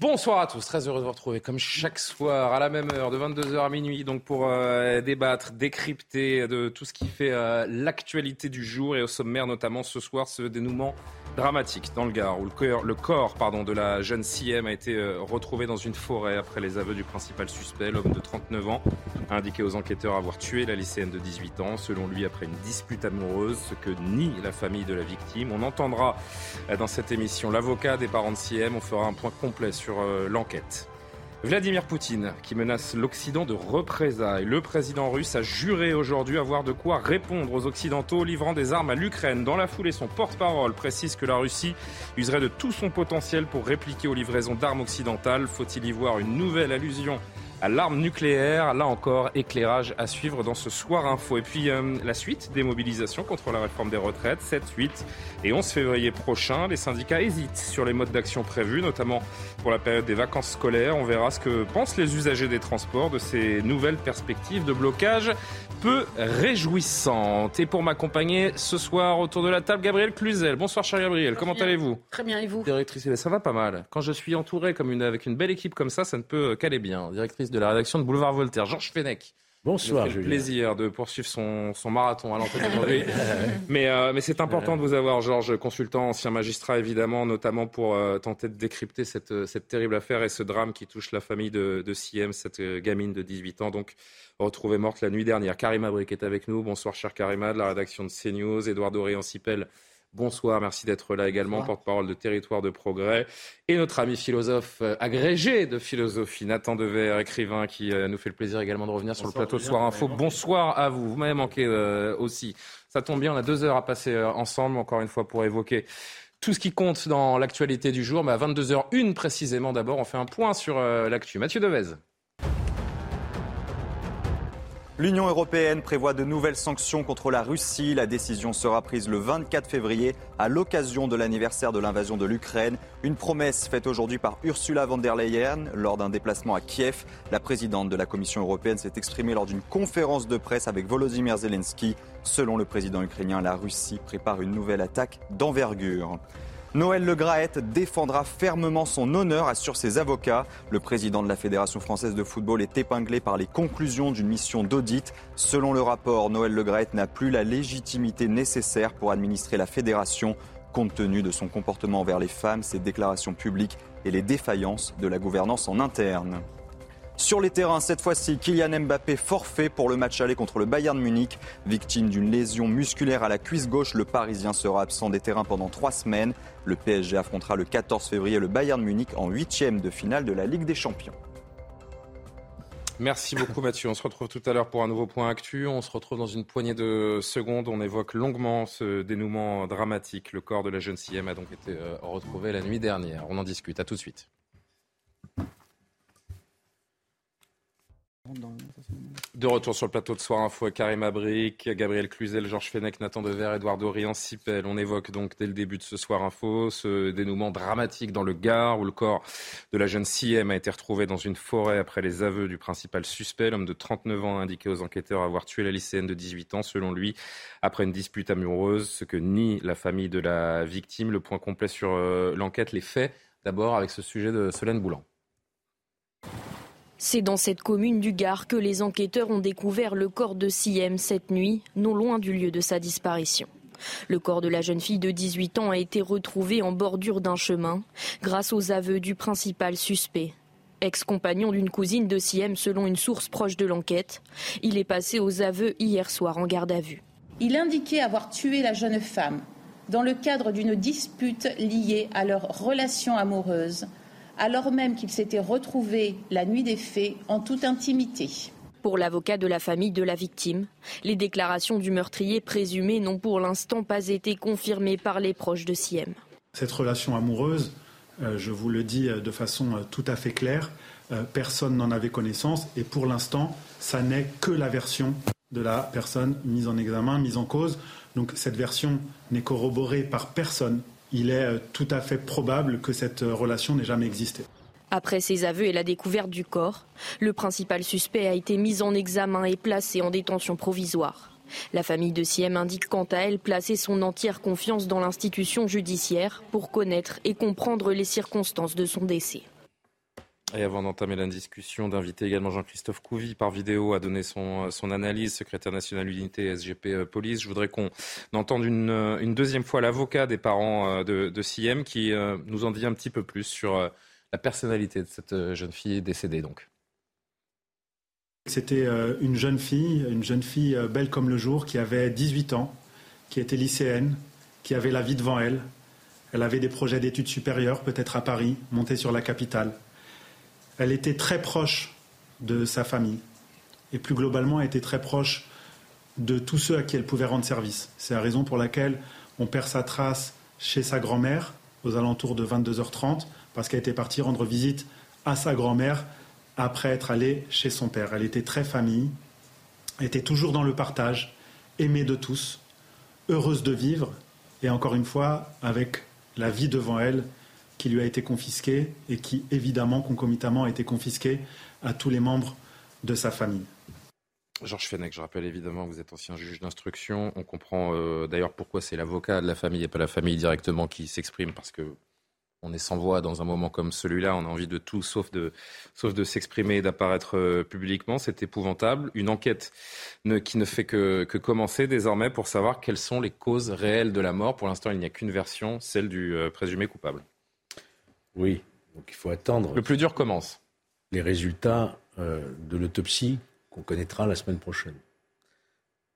Bonsoir à tous, très heureux de vous retrouver comme chaque soir à la même heure de 22h à minuit donc pour euh, débattre, décrypter de tout ce qui fait euh, l'actualité du jour et au sommaire notamment ce soir ce dénouement dramatique dans le Gard où le corps, le corps pardon, de la jeune CM a été euh, retrouvé dans une forêt après les aveux du principal suspect, l'homme de 39 ans, a indiqué aux enquêteurs avoir tué la lycéenne de 18 ans, selon lui après une dispute amoureuse, ce que nie la famille de la victime. On entendra dans cette émission l'avocat des parents de CM, on fera un point complet sur euh, l'enquête. Vladimir Poutine, qui menace l'Occident de représailles. Le président russe a juré aujourd'hui avoir de quoi répondre aux Occidentaux, livrant des armes à l'Ukraine. Dans la foulée, son porte-parole précise que la Russie userait de tout son potentiel pour répliquer aux livraisons d'armes occidentales. Faut-il y voir une nouvelle allusion à l'arme nucléaire. Là encore, éclairage à suivre dans ce soir info. Et puis euh, la suite des mobilisations contre la réforme des retraites, 7, 8 et 11 février prochain. Les syndicats hésitent sur les modes d'action prévus, notamment pour la période des vacances scolaires. On verra ce que pensent les usagers des transports de ces nouvelles perspectives de blocage peu réjouissantes. Et pour m'accompagner ce soir autour de la table, Gabriel Cluzel. Bonsoir cher Gabriel, comment allez-vous? Très bien, et vous? Directrice, ça va pas mal. Quand je suis entouré comme une, avec une belle équipe comme ça, ça ne peut qu'aller bien. Directrice de la rédaction de Boulevard Voltaire, Georges Fenech. Bonsoir, Julien. plaisir de poursuivre son, son marathon à l'antenne aujourd'hui. mais euh, mais c'est important de vous avoir, Georges, consultant, ancien magistrat évidemment, notamment pour euh, tenter de décrypter cette, euh, cette terrible affaire et ce drame qui touche la famille de, de Siem, cette euh, gamine de 18 ans, donc retrouvée morte la nuit dernière. Karima Brick est avec nous. Bonsoir, cher Karima, de la rédaction de CNews. Édouard Dorian-Sipel. Bonsoir, merci d'être là également, porte-parole de Territoire de Progrès. Et notre ami philosophe euh, agrégé de philosophie, Nathan Dever, écrivain, qui euh, nous fait le plaisir également de revenir sur le plateau Soir Info. Bonsoir à vous, vous m'avez manqué euh, aussi. Ça tombe bien, on a deux heures à passer euh, ensemble, encore une fois, pour évoquer tout ce qui compte dans l'actualité du jour. Mais à 22h01 précisément, d'abord, on fait un point sur euh, l'actu. Mathieu Devez. L'Union européenne prévoit de nouvelles sanctions contre la Russie. La décision sera prise le 24 février à l'occasion de l'anniversaire de l'invasion de l'Ukraine. Une promesse faite aujourd'hui par Ursula von der Leyen lors d'un déplacement à Kiev. La présidente de la Commission européenne s'est exprimée lors d'une conférence de presse avec Volodymyr Zelensky. Selon le président ukrainien, la Russie prépare une nouvelle attaque d'envergure. Noël Le Graët défendra fermement son honneur, assurent ses avocats. Le président de la Fédération française de football est épinglé par les conclusions d'une mission d'audit. Selon le rapport, Noël Le Graët n'a plus la légitimité nécessaire pour administrer la fédération, compte tenu de son comportement envers les femmes, ses déclarations publiques et les défaillances de la gouvernance en interne. Sur les terrains, cette fois-ci, Kylian Mbappé forfait pour le match aller contre le Bayern Munich. Victime d'une lésion musculaire à la cuisse gauche, le Parisien sera absent des terrains pendant trois semaines. Le PSG affrontera le 14 février le Bayern Munich en huitième de finale de la Ligue des Champions. Merci beaucoup Mathieu. On se retrouve tout à l'heure pour un nouveau point actu. On se retrouve dans une poignée de secondes. On évoque longuement ce dénouement dramatique. Le corps de la jeune CM a donc été euh, retrouvé la nuit dernière. On en discute. À tout de suite. De retour sur le plateau de Soir Info, Karim Abric, Gabriel Cluzel, Georges Fenech, Nathan Dever, Edouard Dorian, Sipel. On évoque donc dès le début de ce Soir Info ce dénouement dramatique dans le Gard où le corps de la jeune CM a été retrouvé dans une forêt après les aveux du principal suspect. L'homme de 39 ans a indiqué aux enquêteurs avoir tué la lycéenne de 18 ans, selon lui, après une dispute amoureuse, ce que nie la famille de la victime. Le point complet sur euh, l'enquête, les faits, d'abord avec ce sujet de Solène Boulan. C'est dans cette commune du Gard que les enquêteurs ont découvert le corps de Siem cette nuit, non loin du lieu de sa disparition. Le corps de la jeune fille de 18 ans a été retrouvé en bordure d'un chemin grâce aux aveux du principal suspect. Ex-compagnon d'une cousine de Siem selon une source proche de l'enquête, il est passé aux aveux hier soir en garde à vue. Il indiquait avoir tué la jeune femme dans le cadre d'une dispute liée à leur relation amoureuse, alors même qu'ils s'étaient retrouvés la nuit des faits en toute intimité. Pour l'avocat de la famille de la victime, les déclarations du meurtrier présumé n'ont pour l'instant pas été confirmées par les proches de Siem. Cette relation amoureuse, je vous le dis de façon tout à fait claire, personne n'en avait connaissance et pour l'instant, ça n'est que la version de la personne mise en examen, mise en cause. Donc cette version n'est corroborée par personne. Il est tout à fait probable que cette relation n'ait jamais existé. Après ses aveux et la découverte du corps, le principal suspect a été mis en examen et placé en détention provisoire. La famille de Siem indique quant à elle placer son entière confiance dans l'institution judiciaire pour connaître et comprendre les circonstances de son décès. Et avant d'entamer la discussion, d'inviter également Jean-Christophe Couvi par vidéo à donner son, son analyse, secrétaire national unité SGP euh, Police. Je voudrais qu'on entende une, euh, deuxième fois l'avocat des parents euh, de, de Siem qui nous en dit un petit peu plus sur la personnalité de cette jeune fille décédée donc. C'était une jeune fille, une jeune fille belle comme le jour, qui avait 18 ans, qui était lycéenne, qui avait la vie devant elle. Elle avait des projets d'études supérieures, peut-être à Paris, montée sur la capitale. Elle était très proche de sa famille et plus globalement elle était très proche de tous ceux à qui elle pouvait rendre service. C'est la raison pour laquelle on perd sa trace chez sa grand-mère aux alentours de 22h30 parce qu'elle était partie rendre visite à sa grand-mère après être allée chez son père. Elle était très famille, était toujours dans le partage, aimée de tous, heureuse de vivre et encore une fois avec la vie devant elle qui lui a été confisqué et qui, évidemment, concomitamment, a été confisqué à tous les membres de sa famille. Georges Fenech, je rappelle évidemment que vous êtes ancien juge d'instruction. On comprend euh, d'ailleurs pourquoi c'est l'avocat de la famille et pas la famille directement qui s'exprime, parce que on est sans voix dans un moment comme celui-là. On a envie de tout sauf de, sauf de s'exprimer et d'apparaître euh, publiquement. C'est épouvantable. Une enquête qui ne fait que, que, commencer désormais pour savoir quelles sont les causes réelles de la mort. Pour l'instant, il n'y a qu'une version, celle du euh, présumé coupable. Oui, donc il faut attendre. Le plus dur commence. Les résultats euh, de l'autopsie qu'on connaîtra la semaine prochaine.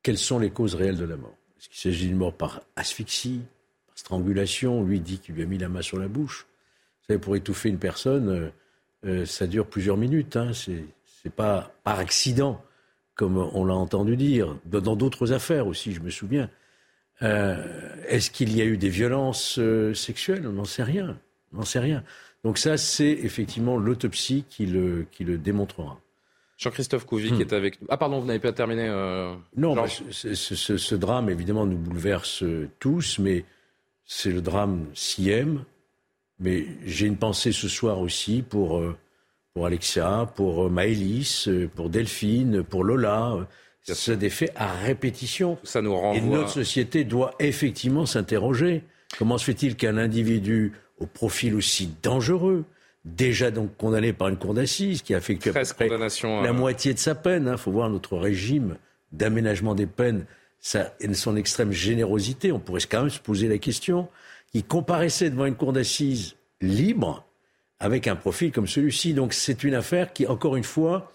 Quelles sont les causes réelles de la mort? Est-ce qu'il s'agit d'une mort par asphyxie, par strangulation? Lui dit qu'il lui a mis la main sur la bouche. Vous savez, pour étouffer une personne, euh, euh, ça dure plusieurs minutes. Hein. C'est pas par accident, comme on l'a entendu dire. Dans d'autres affaires aussi, je me souviens. Est-ce qu'il y a eu des violences sexuelles? On n'en sait rien. On n'en sait rien. Donc ça, c'est effectivement l'autopsie qui le, qui le démontrera. Jean-Christophe Couvi qui hmm. est avec nous. Ah pardon, vous n'avez pas terminé. Euh, non, bah, ce, ce, drame, évidemment, nous bouleverse tous, mais c'est le drame Siem. Mais j'ai une pensée ce soir aussi pour, euh, pour Alexia, pour euh, Maëlys, pour Delphine, pour Lola. C'est des faits à répétition. Ça nous renvoie... Et notre société doit effectivement s'interroger. Comment se fait-il qu'un individu au profil aussi dangereux, déjà donc condamné par une cour d'assises qui a à peu la euh, moitié de sa peine. Il hein. faut voir notre régime d'aménagement des peines, et son extrême générosité. On pourrait quand même se poser la question. Qui comparaissait devant une cour d'assises libre avec un profil comme celui-ci. Donc c'est une affaire qui, encore une fois,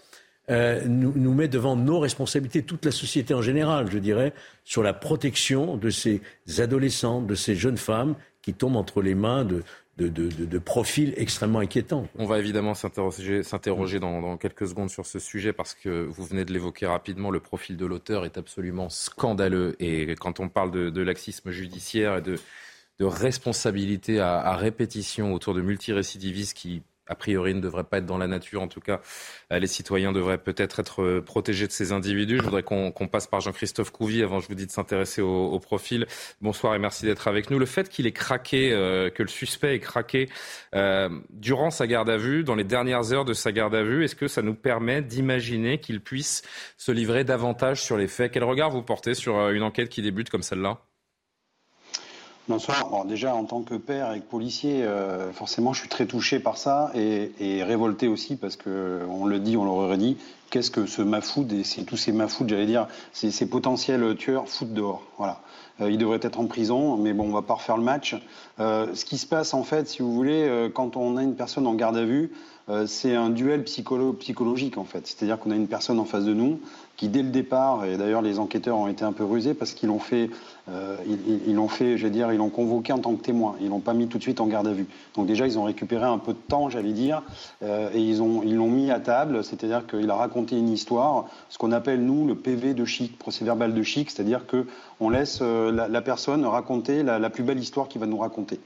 euh, nous, nous, met devant nos responsabilités, toute la société en général, je dirais, sur la protection de ces adolescentes, de ces jeunes femmes qui tombe entre les mains de, de, profils extrêmement inquiétants. On va évidemment s'interroger, dans, quelques secondes sur ce sujet parce que vous venez de l'évoquer rapidement, le profil de l'auteur est absolument scandaleux. Et quand on parle de, laxisme judiciaire et de, de responsabilité à, à, répétition autour de multirécidivistes qui a priori ne devrait pas être dans la nature. En tout cas, euh, les citoyens devraient peut-être être euh, protégés de ces individus. Je voudrais qu'on passe par Jean-Christophe Couvi avant, je vous dis, de s'intéresser au, profil. Bonsoir et merci d'être avec nous. Le fait qu'il ait craqué, euh, que le suspect ait craqué durant sa garde à vue, dans les dernières heures de sa garde à vue, est-ce que ça nous permet d'imaginer qu'il puisse se livrer davantage sur les faits? Quel regard vous portez sur une enquête qui débute comme celle-là? Bonsoir. déjà, en tant que père et policier, euh, forcément, je suis très touché par ça et, révolté aussi parce que on le dit, on l'aurait dit. Qu'est-ce que ce mafoud et tous ces mafouds, j'allais dire, ces, potentiels tueurs foutent dehors. Voilà. Euh, il devrait être en prison, mais bon, on va pas refaire le match. Euh, ce qui se passe, en fait, si vous voulez, quand on a une personne en garde à vue, c'est un duel psychologique, en fait. C'est-à-dire qu'on a une personne en face de nous qui, dès le départ, et d'ailleurs les enquêteurs ont été un peu rusés parce qu'ils l'ont fait euh, ils l'ont fait, je veux dire, ils l'ont convoqué en tant que témoin. Ils l'ont pas mis tout de suite en garde à vue. Donc déjà, ils ont récupéré un peu de temps, j'allais dire, euh, et ils ont, ils l'ont mis à table. C'est-à-dire qu'il a raconté une histoire, ce qu'on appelle nous le PV de chic, procès verbal de chic, c'est-à-dire que on laisse euh, la, personne raconter la, la, plus belle histoire qu'il va nous raconter.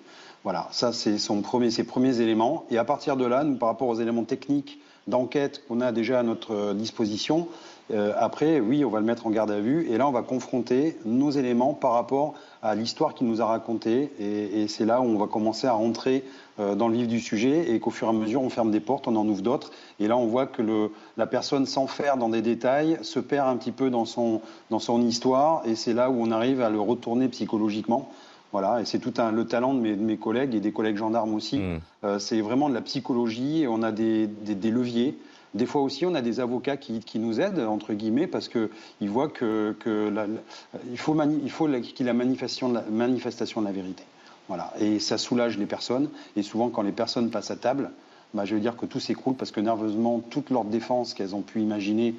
Voilà, ça c'est ses premiers éléments. Et à partir de là, nous, par rapport aux éléments techniques d'enquête qu'on a déjà à notre disposition, euh, après, oui, on va le mettre en garde à vue. Et là, on va confronter nos éléments par rapport à l'histoire qu'il nous a racontée. Et, c'est là où on va commencer à rentrer euh, dans le vif du sujet et qu'au fur et à mesure, on ferme des portes, on en ouvre d'autres. Et là, on voit que la personne, faire dans des détails, se perd un petit peu dans son, dans son histoire. Et c'est là où on arrive à le retourner psychologiquement. Voilà, et c'est tout un, le talent de mes, de mes, collègues et des collègues gendarmes aussi. Mmh. Euh, c'est vraiment de la psychologie et on a des, des, des leviers. Des fois aussi, on a des avocats qui, qui nous aident, entre guillemets, parce qu'ils voient qu'il que il faut, il faut qu'il y ait la manifestation, la manifestation de la vérité. Voilà. Et ça soulage les personnes. Et souvent, quand les personnes passent à table, bah, je veux dire que tout s'écroule parce que nerveusement, toute leur défense qu'elles ont pu imaginer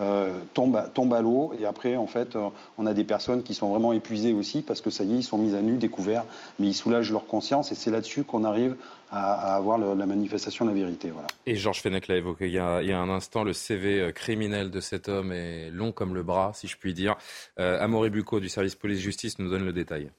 euh, tombe, tombe, à l'eau. Et après, en fait, euh, on a des personnes qui sont vraiment épuisées aussi parce que ça y est, ils sont mis à nu, découverts, mais ils soulagent leur conscience. Et c'est là-dessus qu'on arrive à, avoir la manifestation de la vérité. Voilà. Et Georges Fenech l'a évoqué il y, a, un instant, le CV euh, criminel de cet homme est long comme le bras, si je puis dire. Euh, Amaury Bucco du service police-justice nous donne le détail.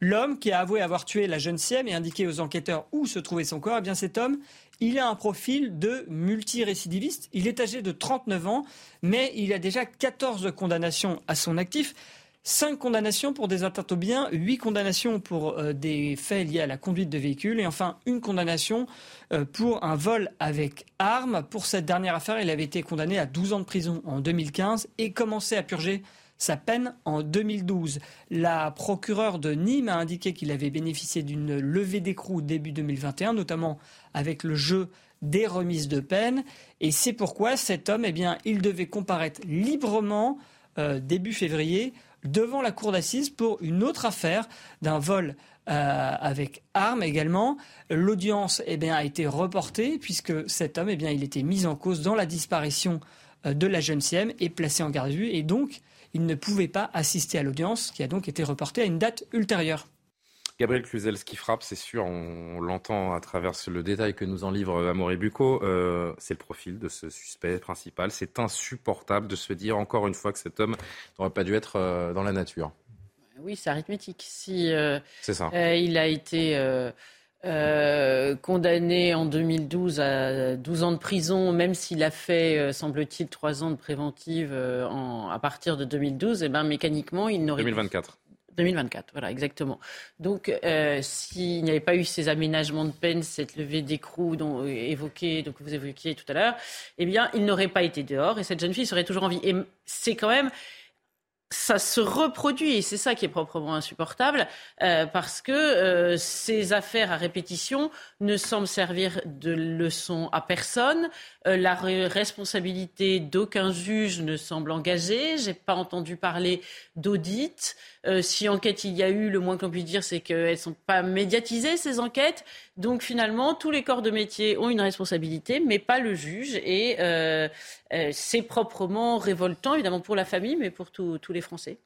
L'homme qui a avoué avoir tué la jeune Siem et indiqué aux enquêteurs où se trouvait son corps, eh bien cet homme, il a un profil de multirécidiviste. Il est âgé de 39 ans, mais il a déjà 14 condamnations à son actif. 5 condamnations pour des atteintes aux biens, 8 condamnations pour euh, des faits liés à la conduite de véhicule et enfin une condamnation euh, pour un vol avec arme. Pour cette dernière affaire, il avait été condamné à 12 ans de prison en 2015 et commencé à purger sa peine en 2012. La procureure de Nîmes a indiqué qu'il avait bénéficié d'une levée d'écrou début 2021, notamment avec le jeu des remises de peine. Et c'est pourquoi cet homme, eh bien, il devait comparaître librement euh, début février devant la cour d'assises pour une autre affaire d'un vol euh, avec arme également. L'audience eh bien, a été reportée puisque cet homme eh bien, il était mis en cause dans la disparition euh, de la jeune Siem et placé en garde à vue. Et donc, il ne pouvait pas assister à l'audience, qui a donc été reportée à une date ultérieure. Gabriel Cluzel, ce qui frappe, c'est sûr, on, l'entend à travers le détail que nous en livre Amaury Bucco, euh, c'est le profil de ce suspect principal. C'est insupportable de se dire encore une fois que cet homme n'aurait pas dû être euh, dans la nature. Oui, c'est arithmétique. Si euh, c'est ça. il a été euh, condamné en 2012 à 12 ans de prison, même s'il a fait, euh, semble-t-il, 3 ans de préventive euh, en, à partir de 2012, et eh ben, mécaniquement, il n'aurait 2024. 2024, voilà, exactement. Donc, s'il n'y avait pas eu ces aménagements de peine, cette levée d'écrou dont évoquée, donc vous évoquiez tout à l'heure, eh bien, il n'aurait pas été dehors et cette jeune fille serait toujours en vie. Et c'est quand même ça se reproduit et c'est ça qui est proprement insupportable euh, parce que euh, ces affaires à répétition ne semblent servir de leçon à personne. Euh, la responsabilité d'aucun juge ne semble engagée. J'ai pas entendu parler d'audit. Euh, si enquête il y a eu, le moins qu'on puisse dire, c'est qu'elles sont pas médiatisées ces enquêtes. Donc finalement, tous les corps de métier ont une responsabilité, mais pas le juge. Et euh, c'est proprement révoltant, évidemment pour la famille, mais pour tous les Français.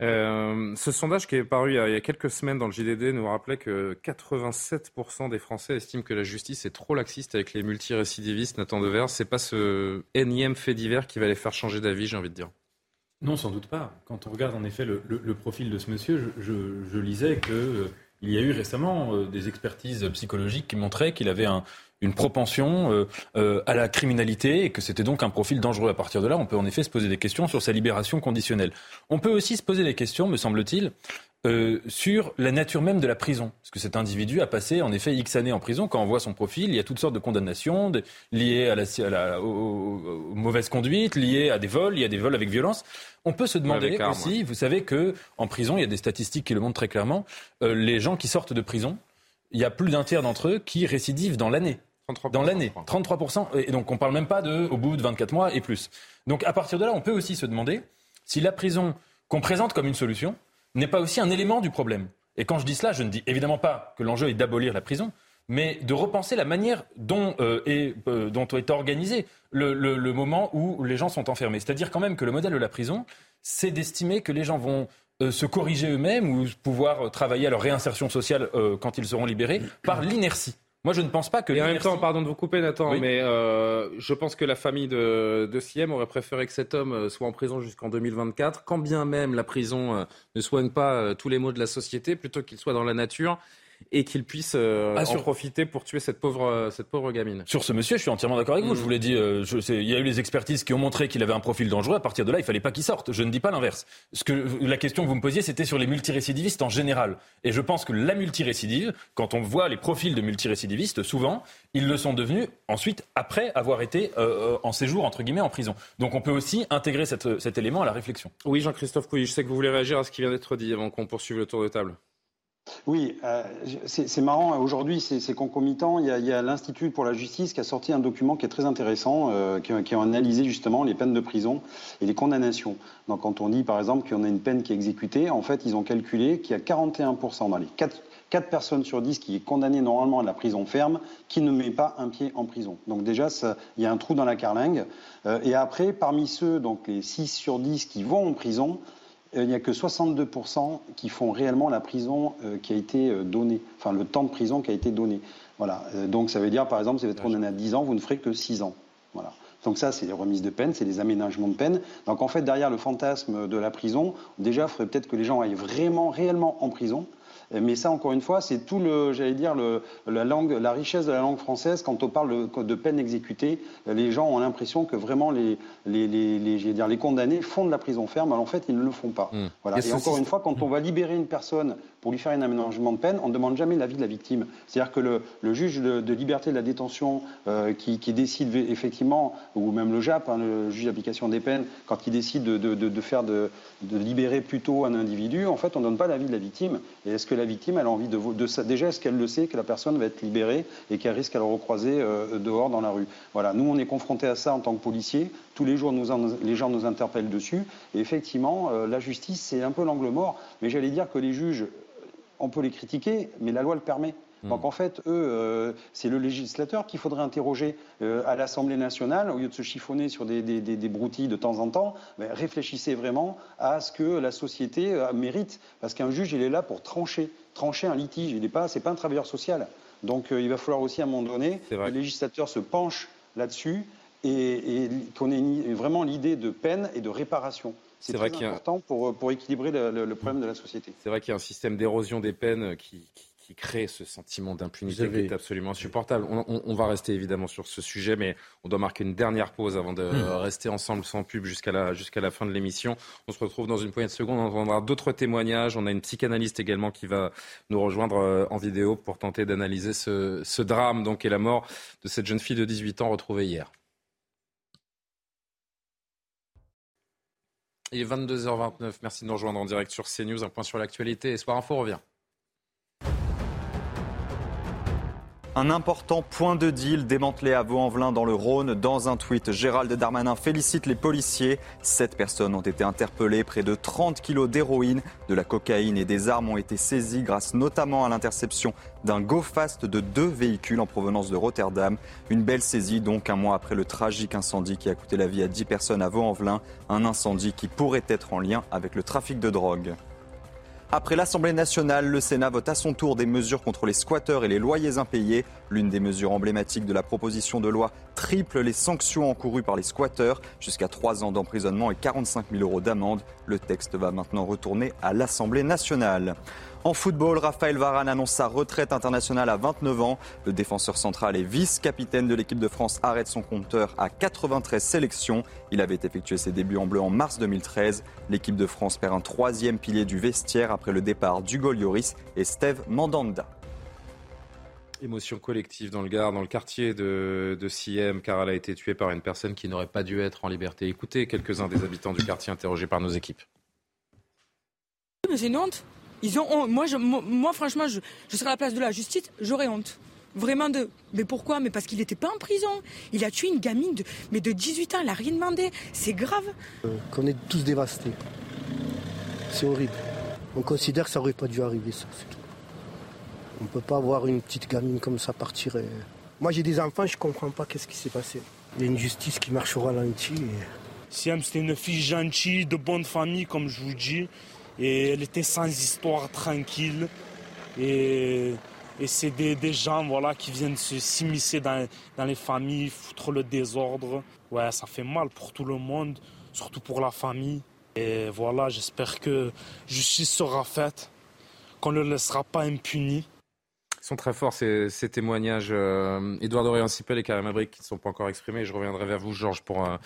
ce sondage qui est paru il y, a, quelques semaines dans le JDD nous rappelait que 87% des Français estiment que la justice est trop laxiste avec les multirécidivistes. Nathan Devers, c'est pas ce énième fait divers qui va les faire changer d'avis, j'ai envie de dire. Non, sans doute pas. Quand on regarde en effet le, profil de ce monsieur, je, lisais qu'il euh, y a eu récemment euh, des expertises psychologiques qui montraient qu'il avait une propension euh, à la criminalité et que c'était donc un profil dangereux. À partir de là, on peut en effet se poser des questions sur sa libération conditionnelle. On peut aussi se poser des questions, me semble-t-il, euh, sur la nature même de la prison. Parce que cet individu a passé en effet X années en prison. Quand on voit son profil, il y a toutes sortes de condamnations liées à la, aux, mauvaises conduites, liées à des vols, il y a des vols avec violence. On peut se demander aussi, vous savez que en prison, il y a des statistiques qui le montrent très clairement, euh, les gens qui sortent de prison, il y a plus d'un tiers d'entre eux qui récidivent dans l'année. Dans l'année, 33%. Et donc on ne parle même pas de au bout de 24 mois et plus. Donc à partir de là, on peut aussi se demander si la prison qu'on présente comme une solution, n'est pas aussi un élément du problème. Et quand je dis cela, je ne dis évidemment pas que l'enjeu est d'abolir la prison, mais de repenser la manière dont, euh, est, euh, est organisé le, moment où les gens sont enfermés. C'est-à-dire quand même que le modèle de la prison, c'est d'estimer que les gens vont euh, se corriger eux-mêmes ou pouvoir travailler à leur réinsertion sociale quand ils seront libérés par l'inertie. Moi, je ne pense pas que. Et en même temps, pardon de vous couper, Nathan, mais euh, je pense que la famille de, de Siem aurait préféré que cet homme euh, soit en prison jusqu'en 2024, quand bien même la prison euh, ne soigne pas tous les maux de la société, plutôt qu'il soit dans la nature et qu'il puisse euh, en profiter pour tuer cette pauvre, euh, cette pauvre gamine. Sur ce monsieur, je suis entièrement d'accord avec vous. Je vous l'ai dit, euh, il y a eu les expertises qui ont montré qu'il avait un profil dangereux. À partir de là, il fallait pas qu'il sorte. Je ne dis pas l'inverse. Ce que, la question que vous me posiez, c'était sur les multirécidivistes en général. Et je pense que la multirécidive, quand on voit les profils de multirécidivistes, souvent, ils le sont devenus ensuite après avoir été en séjour, entre guillemets, en prison. Donc on peut aussi intégrer cet élément à la réflexion. Oui, Jean-Christophe Couy, je sais que vous voulez réagir à ce qui vient d'être dit avant qu'on poursuive le tour de table. Oui, euh, c'est marrant. Aujourd'hui, c'est concomitant. Il y a, l'Institut pour la justice qui a sorti un document qui est très intéressant, euh, qui, a analysé justement les peines de prison et les condamnations. Donc, quand on dit, par exemple, en a une peine qui est exécutée, en fait, ils ont calculé qu'il y a 41% dans les 4, personnes sur 10 qui est condamné normalement à la prison ferme qui ne met pas un pied en prison. Donc déjà, il y a un trou dans la carlingue. Euh, et après, parmi ceux, donc les 6 sur 10 qui vont en prison, il n'y a que 62% qui font réellement la prison euh, qui a été euh, donnée, enfin le temps de prison qui a été donné. Voilà. Donc ça veut dire, par exemple, si vous êtes condamné à 10 ans, vous ne ferez que 6 ans. Voilà. Donc ça, c'est les remises de peine, c'est les aménagements de peine. Donc en fait, derrière le fantasme de la prison, déjà, il faudrait peut-être que les gens aillent vraiment, réellement en prison. Mais ça, encore une fois, c'est tout le, j'allais dire, le, la langue, la richesse de la langue française. Quand on parle de, peine exécutée, les gens ont l'impression que vraiment les, les, les, dire, les condamnés font de la prison ferme, alors en fait, ils ne le font pas. Mmh. Voilà. Et, encore une fois, quand on va libérer une personne pour lui faire un aménagement de peine, on ne demande jamais l'avis de la victime. C'est-à-dire que le, juge de, liberté de la détention euh, qui, décide effectivement, ou même le JAP, hein, le juge d'application des peines, quand il décide de, faire de, libérer plutôt un individu, en fait, on ne donne pas l'avis de la victime. Et est-ce que la victime, elle a envie de, Déjà, est-ce qu'elle le sait que la personne va être libérée et qu'elle risque à le recroiser euh, dehors dans la rue? Voilà. Nous, on est confrontés à ça en tant que policiers. Tous les jours, les gens nous interpellent dessus. Et effectivement, euh, la justice, c'est un peu l'angle mort. Mais j'allais dire que les juges on peut les critiquer, mais la loi le permet. Hmm. Donc en fait, eux, euh, c'est le législateur qu'il faudrait interroger euh, à l'Assemblée nationale, au lieu de se chiffonner sur des, broutilles de temps en temps, ben, réfléchissez vraiment à ce que la société euh, mérite. Parce qu'un juge, il est là pour trancher, trancher un litige. Il n'est pas, c'est pas un travailleur social. Donc il va falloir aussi à un moment donné que le législateur se penche là-dessus et, qu'on ait vraiment l'idée de peine et de réparation. C'est très important pour, pour équilibrer le, problème de la société. C'est vrai qu'il y a un système d'érosion des peines qui, qui, crée ce sentiment d'impunité qui est absolument insupportable. On, va rester évidemment sur ce sujet, mais on doit marquer une dernière pause avant de hmm. rester ensemble sans pub jusqu'à la, jusqu'à la fin de l'émission. On se retrouve dans une poignée de secondes, on entendra d'autres témoignages. On a une psychanalyste également qui va nous rejoindre euh, en vidéo pour tenter d'analyser ce, ce drame donc, et la mort de cette jeune fille de 18 ans retrouvée hier. Il est 22h29. Merci de nous rejoindre en direct sur CNews. Un point sur l'actualité. Espoir Info revient. Un important point de deal démantelé à Vaux-en-Velin dans le Rhône. Dans un tweet, Gérald Darmanin félicite les policiers. Sept personnes ont été interpellées. Près de 30 kilos d'héroïne, de la cocaïne et des armes ont été saisies grâce notamment à l'interception d'un go-fast de deux véhicules en provenance de Rotterdam. Une belle saisie donc un mois après le tragique incendie qui a coûté la vie à 10 personnes à Vaux-en-Velin. Un incendie qui pourrait être en lien avec le trafic de drogue. Après l'Assemblée nationale, le Sénat vote à son tour des mesures contre les squatteurs et les loyers impayés. L'une des mesures emblématiques de la proposition de loi triple les sanctions encourues par les squatteurs, jusqu'à 3 ans d'emprisonnement et 45 000 euros d'amende. Le texte va maintenant retourner à l'Assemblée nationale. En football, Raphaël Varane annonce sa retraite internationale à 29 ans. Le défenseur central et vice-capitaine de l'équipe de France arrête son compteur à 93 sélections. Il avait effectué ses débuts en bleu en mars 2013. L'équipe de France perd un troisième pilier du vestiaire après le départ d'Hugo Lloris et Steve Mandanda. Émotion collective dans le Gard, dans le quartier de, de Siem, car elle a été tuée par une personne qui n'aurait pas dû être en liberté. Écoutez quelques-uns des habitants du quartier interrogés par nos équipes. C'est une honte. Ils ont Moi, moi, franchement, je, serais à la place de la justice, j'aurais honte. Vraiment de. Mais pourquoi? Mais parce qu'il n'était pas en prison. Il a tué une gamine de, mais de 18 ans, elle n'a rien demandé. C'est grave. Euh, qu'on est tous dévastés. C'est horrible. On considère que ça aurait pas dû arriver, ça, c'est tout. On peut pas voir une petite gamine comme ça partir. Moi, j'ai des enfants, je comprends pas qu'est-ce qui s'est passé. Il y a une justice qui marche au ralenti. Et... Siam, c'était une fille gentille, de bonne famille, comme je vous dis et elle était sans histoire, tranquille. Et, c'est des, gens voilà, qui viennent s'immiscer dans, dans les familles, foutre le désordre. Ouais, ça fait mal pour tout le monde, surtout pour la famille. Et voilà, j'espère que justice sera faite, qu'on ne le laissera pas impuni. Ils sont très forts ces, témoignages. Euh, Édouard Dorian-Sipel et Karim Abrik qui ne sont pas encore exprimés. Je reviendrai vers vous, Georges, pour, euh,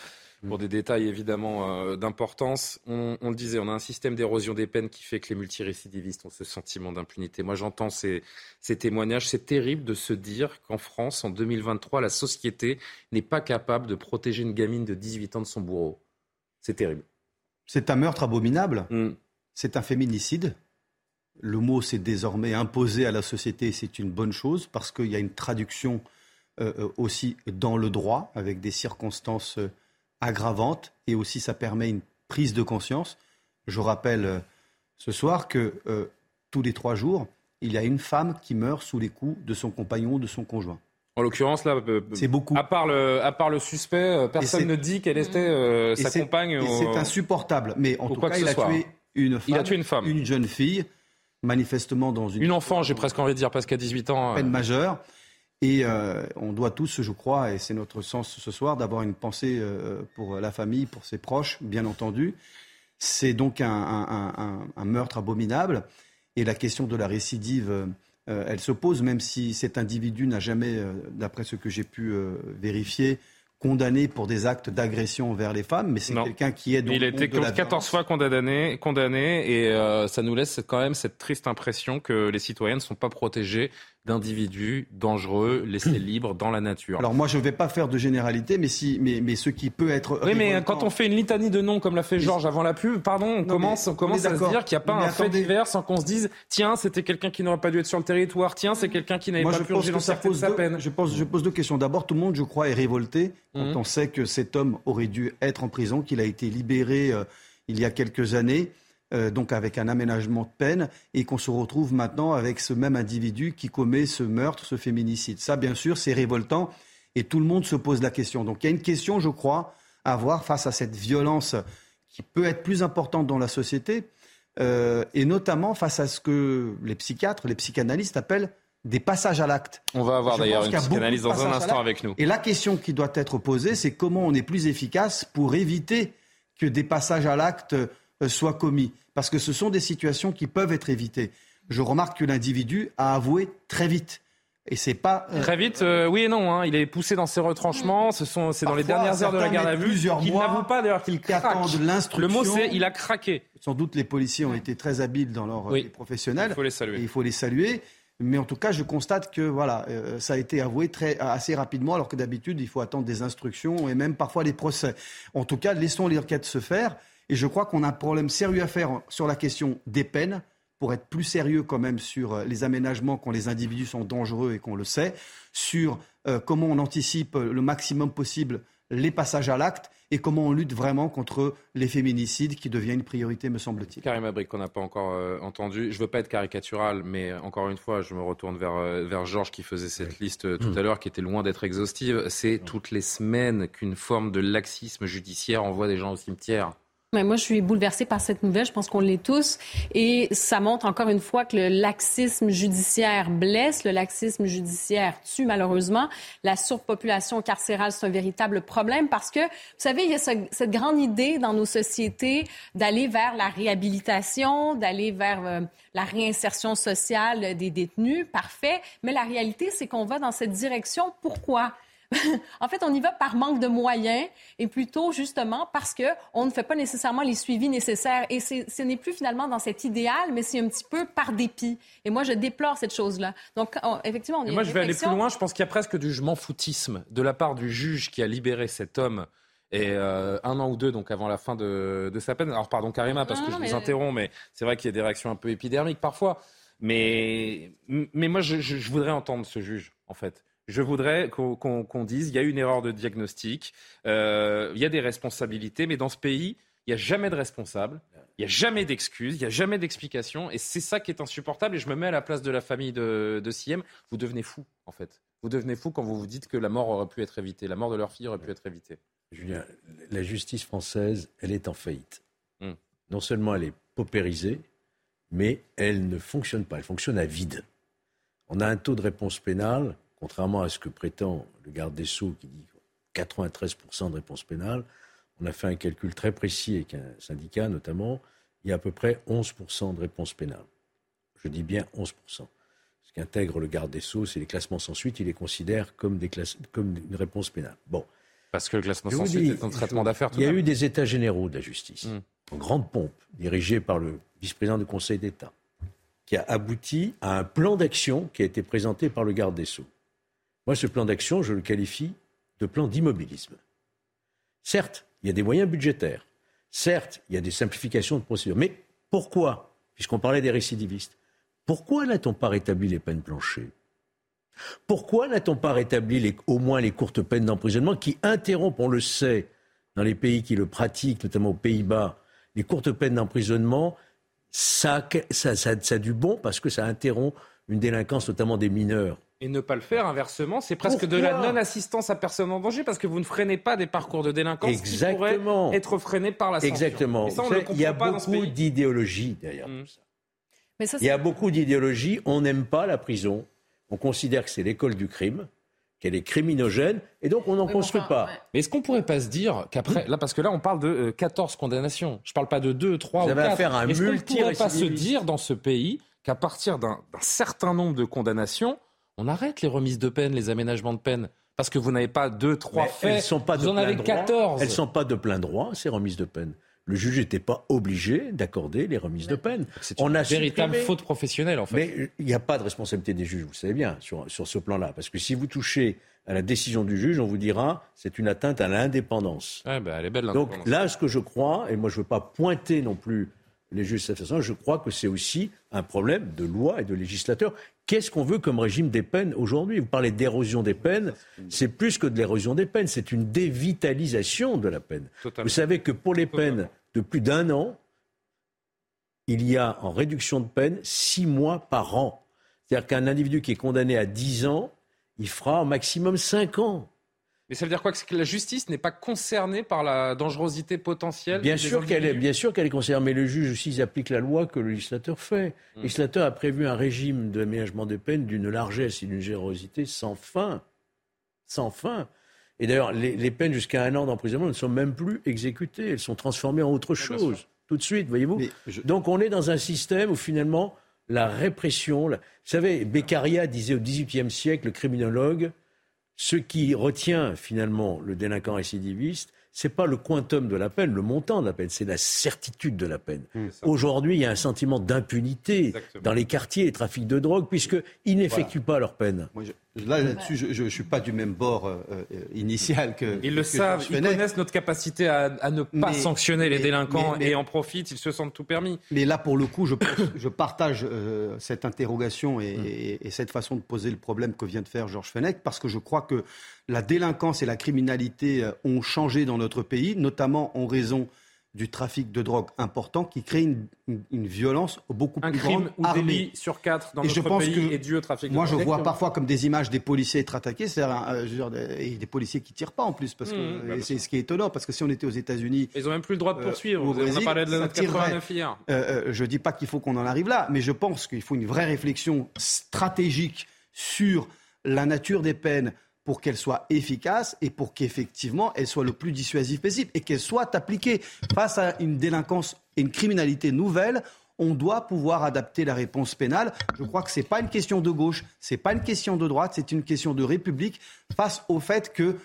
pour des détails évidemment euh, d'importance. On, on, le disait, on a un système d'érosion des peines qui fait que les multirécidivistes ont ce sentiment d'impunité. Moi, j'entends ces, ces témoignages. C'est terrible de se dire qu'en France, en 2023, la société n'est pas capable de protéger une gamine de 18 ans de son bourreau. C'est terrible. C'est un meurtre abominable. Mm. C'est un féminicide. Le mot s'est désormais imposé à la société, c'est une bonne chose parce qu'il y a une traduction euh, euh, aussi dans le droit avec des circonstances euh, aggravantes et aussi ça permet une prise de conscience. Je rappelle ce soir que tous les trois jours, il y a une femme qui meurt sous les coups de son compagnon ou de son conjoint. En l'occurrence, là, c'est beaucoup. À part le, à part le suspect, personne ne dit qu'elle était sa compagne. C'est insupportable. Mais en tout cas, il a tué une femme, il a tué une femme, une jeune fille manifestement dans une... Une enfant, j'ai presque envie de dire, parce qu'à 18 ans... Peine euh, majeure. Et euh, on doit tous, je crois, et c'est notre sens ce soir, d'avoir une pensée euh, pour la famille, pour ses proches, bien entendu. C'est donc un, meurtre abominable. Et la question de la récidive, elle se pose, même si cet individu n'a jamais, d'après ce que j'ai pu vérifier, condamné pour des actes d'agression envers les femmes, mais c'est quelqu'un qui est donc Il a été 14 fois condamné, condamné et euh, ça nous laisse quand même cette triste impression que les citoyens ne sont pas protégés d'individus dangereux laissés libres dans la nature. Alors moi je ne vais pas faire de généralité, mais si, mais, mais ce qui peut être. Oui, mais quand on fait une litanie de noms comme l'a fait Georges avant la pub, pardon, on commence, on commence à se dire qu'il n'y a pas un fait divers sans qu'on se dise tiens c'était quelqu'un qui n'aurait pas dû être sur le territoire, tiens c'est quelqu'un qui n'avait pas purgé l'entièreté de sa peine. Je pose, je pose deux questions. D'abord tout le monde je crois est révolté quand mhm. on sait que cet homme aurait dû être en prison, qu'il a été libéré euh, il y a quelques années. Euh, donc avec un aménagement de peine, et qu'on se retrouve maintenant avec ce même individu qui commet ce meurtre, ce féminicide. Ça, bien sûr, c'est révoltant, et tout le monde se pose la question. Donc il y a une question, je crois, à avoir face à cette violence qui peut être plus importante dans la société, euh, et notamment face à ce que les psychiatres, les psychanalystes appellent des passages à l'acte. On va avoir d'ailleurs une psychanalyse dans un instant avec nous. Et la question qui doit être posée, c'est comment on est plus efficace pour éviter que des passages à l'acte soit commis. Parce que ce sont des situations qui peuvent être évitées. Je remarque que l'individu a avoué très vite. Et c'est pas euh, très vite, euh, oui et non. Hein. Il est poussé dans ses retranchements. Ce sont, c'est dans les dernières heures de la garde à vue qu'il n'avoue pas d'ailleurs qu'il craque. Le mot c'est, il a craqué. Sans doute, les policiers ont été très habiles dans leur oui. professionnel. Il faut les saluer. il faut les saluer. Mais en tout cas, je constate que voilà, ça a été avoué très, assez rapidement, alors que d'habitude, il faut attendre des instructions et même parfois les procès. En tout cas, laissons l'enquête se faire. Et je crois qu'on a un problème sérieux à faire sur la question des peines, pour être plus sérieux quand même sur euh, les aménagements quand les individus sont dangereux et qu'on le sait, sur euh, comment on anticipe le maximum possible les passages à l'acte et comment on lutte vraiment contre les féminicides qui devient une priorité, me semble-t-il. Karim Abrik, qu'on n'a pas encore euh, entendu. Je ne veux pas être caricatural, mais encore une fois, je me retourne vers, vers Georges qui faisait cette liste tout mmh. à l'heure, qui était loin d'être exhaustive. C'est toutes les semaines qu'une forme de laxisme judiciaire envoie des gens au cimetière. Mais moi, je suis bouleversée par cette nouvelle. Je pense qu'on l'est tous. Et ça montre encore une fois que le laxisme judiciaire blesse, le laxisme judiciaire tue malheureusement. La surpopulation carcérale, c'est un véritable problème parce que, vous savez, il y a cette grande idée dans nos sociétés d'aller vers la réhabilitation, d'aller vers euh, la réinsertion sociale des détenus. Parfait. Mais la réalité, c'est qu'on va dans cette direction. Pourquoi? en fait, on y va par manque de moyens et plutôt justement parce qu'on ne fait pas nécessairement les suivis nécessaires. Et ce n'est plus finalement dans cet idéal, mais c'est un petit peu par dépit. Et moi, je déplore cette chose-là. Donc, effectivement, on Moi, je vais aller plus loin. Je pense qu'il y a presque du jugement foutisme de la part du juge qui a libéré cet homme. Et euh, un an ou deux, donc avant la fin de, sa peine. Alors, pardon, Karima, parce que je vous interromps, mais c'est vrai qu'il y a des réactions un peu épidermiques parfois. Mais, mais moi, je voudrais entendre ce juge, en fait je voudrais qu'on dise il y a une erreur de diagnostic, euh, il y a des responsabilités, mais dans ce pays, il n'y a jamais de responsable, il n'y a jamais d'excuses, il n'y a jamais d'explication, et c'est ça qui est insupportable. Et je me mets à la place de la famille de, de Siem. Vous devenez fou, en fait. Vous devenez fou quand vous vous dites que la mort aurait pu être évitée, la mort de leur fille aurait pu être évitée. Julien, la justice française, elle est en faillite. Hmm. Non seulement elle est paupérisée, mais elle ne fonctionne pas. Elle fonctionne à vide. On a un taux de réponse pénale, contrairement à ce que prétend le garde des Sceaux qui dit 93% de réponse pénale. On a fait un calcul très précis avec un syndicat notamment. Il y a à peu près 11% de réponse pénale. Je dis bien 11%. Ce qu'intègre le garde des Sceaux, c'est les classements sans suite. Il les considère comme, des comme une réponse pénale. Bon. Parce que le classement sans suite est un traitement d'affaires. Il y a eu des états généraux de la justice, hmm. en grande pompe, dirigés par le vice-président du Conseil d'État, qui a abouti à un plan d'action qui a été présenté par le garde des Sceaux. Moi, ce plan d'action, je le qualifie de plan d'immobilisme. Certes, il y a des moyens budgétaires. Certes, il y a des simplifications de procédures. Mais pourquoi, puisqu'on parlait des récidivistes, pourquoi n'a-t-on pas rétabli les peines planchées Pourquoi n'a-t-on pas rétabli au moins les courtes peines d'emprisonnement qui interrompent, on le sait, dans les pays qui le pratiquent, notamment aux Pays-Bas, les courtes peines d'emprisonnement, ça, ça, a du bon parce que ça interrompt une délinquance, notamment des mineurs. Et ne pas le faire, inversement, c'est presque de la non-assistance à personne en danger parce que vous ne freinez pas des parcours de délinquance Exactement. qui pourraient être freinés par la censure. Exactement. il y a beaucoup d'idéologie derrière mmh. tout ça. Mais ça il y a beaucoup d'idéologie. On n'aime pas la prison. On considère que c'est l'école du crime, qu'elle est criminogène, et donc on n'en construit pas. Mais est-ce qu'on pourrait pas se dire qu'après, là, parce que là, on parle de 14 euh, condamnations. Je ne parle pas de 2, 3 ou 4. Est-ce qu'on ne pourrait pas se dire dans ce pays qu'à partir d'un certain nombre de condamnations, on arrête les remises de peine, les aménagements de peine. Parce que vous n'avez pas deux, trois faits. Elles sont pas vous en avez 14. Elles ne sont pas de plein droit, ces remises de peine. Le juge n'était pas obligé d'accorder les remises de peine. C'est une véritable faute professionnelle, en fait. Mais il n'y a pas de responsabilité des juges, vous savez bien, sur, sur ce plan-là. Parce que si vous touchez à la décision du juge, on vous dira c'est une atteinte à l'indépendance. Ouais, bah, elle est belle, Donc là, ce que je crois, et moi je ne veux pas pointer non plus les juges de cette façon, je crois que c'est aussi un problème de loi et de législateur Qu'est-ce qu'on veut comme régime des peines aujourd'hui? Vous parlez d'érosion des peines, c'est plus que de l'érosion des peines, c'est une dévitalisation de la peine. Vous savez que pour les peines de plus d'un an, il y a en réduction de peine six mois par an. C'est-à-dire qu'un individu qui est condamné à dix ans, il fera au maximum cinq ans. Mais ça veut dire quoi Que la justice n'est pas concernée par la dangerosité potentielle Bien sûr qu'elle est, bien sûr qu'elle est concernée, mais le juge aussi applique la loi que le législateur fait. Le hmm. législateur a prévu un régime d'aménagement des peines d'une largesse et d'une générosité sans fin, sans fin. Et d'ailleurs, les, peines jusqu'à un an d'emprisonnement ne sont même plus exécutées, elles sont transformées en autre chose tout de suite, voyez-vous. Donc on est dans un système où finalement la répression, vous savez, Beccaria disait au XVIIIe siècle, le criminologue ce qui retient finalement le délinquant récidiviste, c'est pas le quantum de la peine, le montant de la peine, c'est la certitude de la peine. Mmh, Aujourd'hui, il y a un sentiment d'impunité dans les quartiers, les trafics de drogue, puisqu'ils n'effectuent pas leur peine. là, là-dessus, je ne suis pas du même bord euh, euh, initial que. Ils le savent, ils connaissent notre capacité à, ne pas sanctionner les délinquants et en profitent, ils se sentent tout permis. Mais là, pour le coup, je, je partage euh, cette interrogation et, et, cette façon de poser le problème que vient de faire Georges Fenech, parce que je crois que la délinquance et la criminalité euh, ont changé dans notre pays, notamment en raison du trafic de drogue important qui crée une, violence beaucoup plus grande. Un crime ou délit sur quatre dans notre pays est dû au trafic de drogue. Moi, je vois parfois comme des images des policiers être attaqués, c'est-à-dire euh, et des policiers qui tirent pas en plus, parce que mmh, bah, c'est ce qui est étonnant, parce que si on était aux États-Unis, ils ont même plus le droit de euh, poursuivre. on a parlé de la 89 hier. je dis pas qu'il faut qu'on en arrive là, mais je pense qu'il faut une vraie réflexion stratégique sur la nature des peines, pour qu'elle soit efficace et pour qu'effectivement elle soit le plus dissuasive possible et qu'elle soit appliquée. Face à une délinquance et une criminalité nouvelle, on doit pouvoir adapter la réponse pénale. Je crois que ce n'est pas une question de gauche, ce n'est pas une question de droite, c'est une question de république face au fait que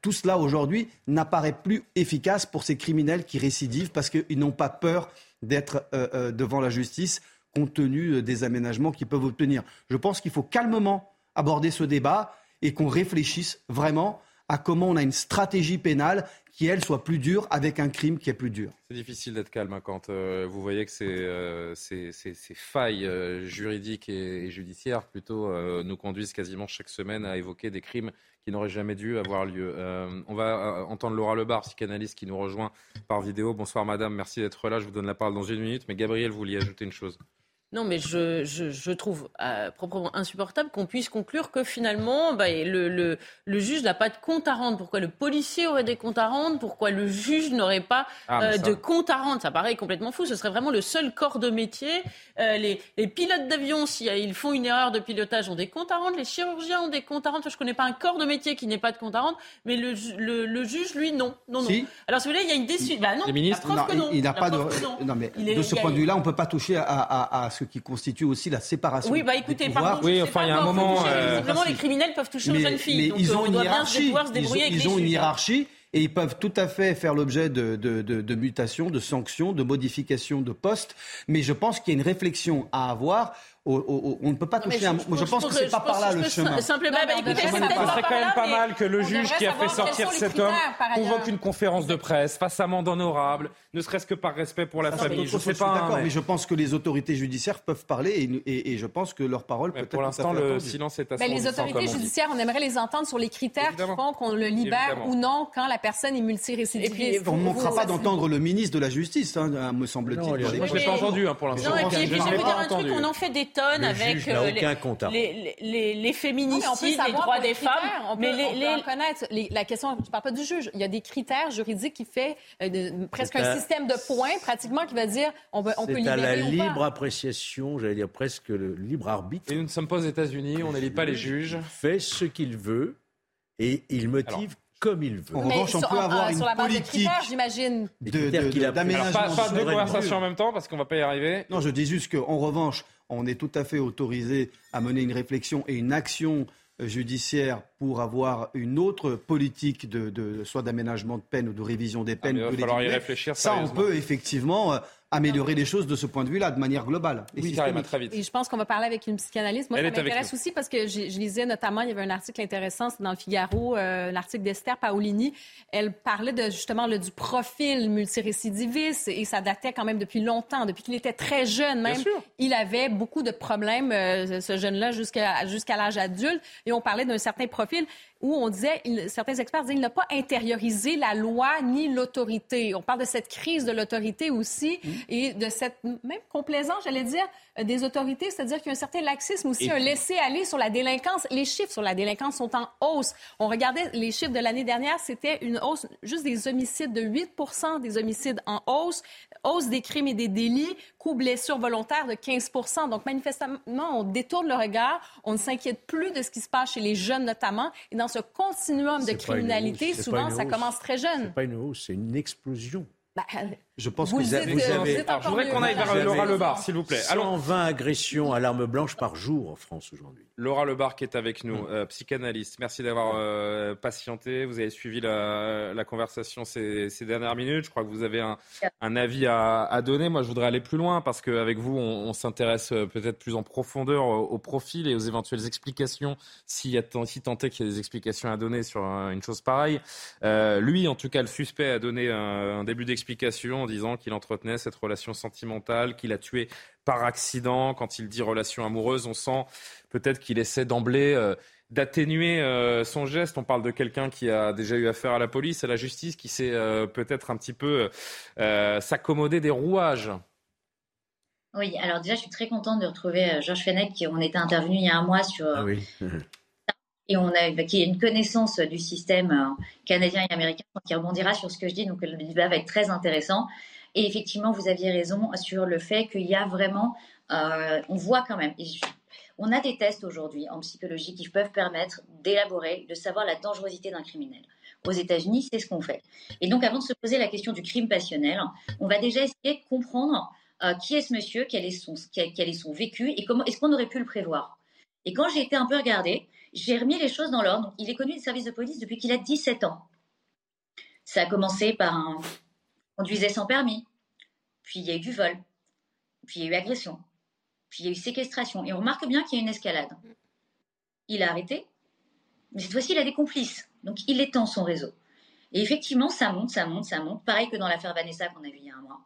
tout cela aujourd'hui n'apparaît plus efficace pour ces criminels qui récidivent parce qu'ils n'ont pas peur d'être euh, euh, devant la justice compte tenu euh, des aménagements qu'ils peuvent obtenir. Je pense qu'il faut calmement aborder ce débat et qu'on réfléchisse vraiment à comment on a une stratégie pénale qui, elle, soit plus dure avec un crime qui est plus dur. C'est difficile d'être calme hein, quand euh, vous voyez que ces, euh, failles euh, juridiques et, judiciaires plutôt nous conduisent quasiment chaque semaine à évoquer des crimes qui n'auraient jamais dû avoir lieu. on va entendre Laura Lebar, psychanalyste, qui nous rejoint par vidéo. Bonsoir madame, merci d'être là. Je vous donne la parole dans une minute. Mais Gabriel, vous vouliez ajouter une chose Non, mais je, je, je trouve euh, proprement insupportable qu'on puisse conclure que finalement, bah, le, le, le, juge n'a pas de compte à rendre. Pourquoi le policier aurait des comptes à rendre? Pourquoi le juge n'aurait pas ah, euh, de compte à rendre? Ça paraît complètement fou. Ce serait vraiment le seul corps de métier. Euh, les, les, pilotes d'avion, s'ils font une erreur de pilotage, ont des comptes à rendre. Les chirurgiens ont des comptes à rendre. Je ne connais pas un corps de métier qui n'ait pas de compte à rendre. Mais le, le, juge, lui, non. non, non. Alors, si vous voulez, il y a une déçue. Bah, non, il, n'a pas de. Non, mais de ce point de vue-là, on ne peut pas toucher à, à, à ce qui constitue aussi la séparation. Oui, bah écoutez, pardon, oui, enfin, il y a un moment. Euh... les criminels peuvent toucher aux jeunes filles. Mais ils ont euh, une hiérarchie. Ils ont une hiérarchie et ils peuvent tout à fait faire l'objet de, de, de, de, mutations, de sanctions, de modifications de postes. Mais je pense qu'il y a une réflexion à avoir on ne peut pas toucher un. Je, pense que c'est pas par là le chemin. Simplement, bah, écoutez, c'est quand même pas mal que le juge qui a fait sortir cet homme convoque une conférence de presse face amende honorable, ne serait-ce que par respect pour la famille. Je sais pas. D'accord, mais je pense que les autorités judiciaires peuvent parler et je pense que leur parole peut être. Pour l'instant, le silence est assez. Les autorités judiciaires, on aimerait les entendre sur les critères qui font qu'on le libère ou non quand la personne est multirécidiviste. On ne manquera pas d'entendre le ministre de la Justice, hein, me semble-t-il. Je l'ai pas entendu hein, pour l'instant. Non, et puis je vais vous dire un truc, on en fait des avec euh, les, les, les, féminicides, les droits des femmes. On peut, mais les, connaître. la question, je ne parle pas du juge. Il y a des critères juridiques qui fait euh, presque un système de points, pratiquement, qui va dire on, on peut libérer. C'est à la libre appréciation, j'allais dire presque le libre arbitre. Et nous ne sommes pas aux États-Unis, on n'élit pas les juges. Fait ce qu'il veut et il motive comme il veut. En revanche, on peut avoir une politique j'imagine. D'aménagement. Pas, pas deux conversations en même temps parce qu'on va pas y arriver. Non, je dis juste qu'en revanche, on est tout à fait autorisé à mener une réflexion et une action euh, judiciaire pour avoir une autre politique de, soit d'aménagement de peine ou de révision des ah, peines. il va falloir y réfléchir. Ça, on peut effectivement euh, améliorer les choses de ce point de vue-là, de manière globale. Et oui, carrément, très vite. Et je pense qu'on va parler avec une psychanalyste. Moi, ça m'intéresse aussi parce que je, lisais notamment, il y avait un article intéressant, c'est dans le Figaro, euh, l'article d'Esther Paolini. Elle parlait de, justement le, du profil multirécidiviste et ça datait quand même depuis longtemps, depuis qu'il était très jeune même. Il avait beaucoup de problèmes, euh, ce jeune-là, jusqu'à jusqu'à l'âge adulte. Et on parlait d'un certain profil où on disait, certains experts disaient, il n'a pas intériorisé la loi ni l'autorité. On parle de cette crise de l'autorité aussi mm. et de cette même complaisance, j'allais dire, euh, des autorités, c'est-à-dire qu'il y a un certain laxisme aussi, un laisser-aller sur la délinquance. Les chiffres sur la délinquance sont en hausse. On regardait les chiffres de l'année dernière, c'était une hausse juste des homicides de 8% des homicides en hausse, hausse des crimes et des délits, coûts blessures volontaires de 15% Donc manifestement, on détourne le regard, on ne s'inquiète plus de ce qui se passe chez les jeunes notamment. Et dans ce continuum de criminalité, souvent, ça commence très jeune. C'est pas une hausse, c'est une explosion. Bah, je pense que vous, avez. Alors, je voudrais qu'on aille vers Laura Lebar, s'il vous plaît. 120 agressions à l'arme blanche par jour en France aujourd'hui. Laura Lebar qui est avec nous, euh, psychanalyste. Merci d'avoir euh, patienté. Vous avez suivi la, la conversation ces, ces, dernières minutes. Je crois que vous avez un, un avis à, à, donner. Moi, je voudrais aller plus loin parce qu'avec vous, on, on s'intéresse euh, peut-être plus en profondeur au, au, profil et aux éventuelles explications, s'il y a si tant est qu'il y a des explications à donner sur une chose pareille. Euh, lui, en tout cas, le suspect a donné un, un début d'explication disant qu'il entretenait cette relation sentimentale, qu'il a tué par accident. Quand il dit relation amoureuse, on sent peut-être qu'il essaie d'emblée euh, d'atténuer euh, son geste. On parle de quelqu'un qui a déjà eu affaire à la police, à la justice, qui sait euh, peut-être un petit peu s'accommoder des rouages. Oui, alors déjà, je suis très contente de retrouver Georges Fenech, qui on était intervenu il y a un mois sur. Ah oui. et on a, qui a une connaissance du système canadien et américain, qui rebondira sur ce que je dis. Donc le débat va être très intéressant. Et effectivement, vous aviez raison sur le fait qu'il y a vraiment, euh, on voit quand même, on a des tests aujourd'hui en psychologie qui peuvent permettre d'élaborer, de savoir la dangerosité d'un criminel. Aux États-Unis, c'est ce qu'on fait. Et donc, avant de se poser la question du crime passionnel, on va déjà essayer de comprendre euh, qui est ce monsieur, quel est son, quel, vécu et comment est-ce qu'on aurait pu le prévoir? Et quand j'ai été un peu regardée, j'ai remis les choses dans l'ordre. Il est connu des services de police depuis qu'il a 17 ans. Ça a commencé par un conduisait sans permis, puis il y a eu du vol, puis il y a eu agression, puis il y a eu séquestration. Et on remarque bien qu'il y a une escalade. Il a arrêté, mais cette fois-ci, il a des complices. Donc il étend son réseau. Et effectivement, ça monte, ça monte, ça monte. Pareil que dans l'affaire Vanessa qu'on a vu il y a un mois.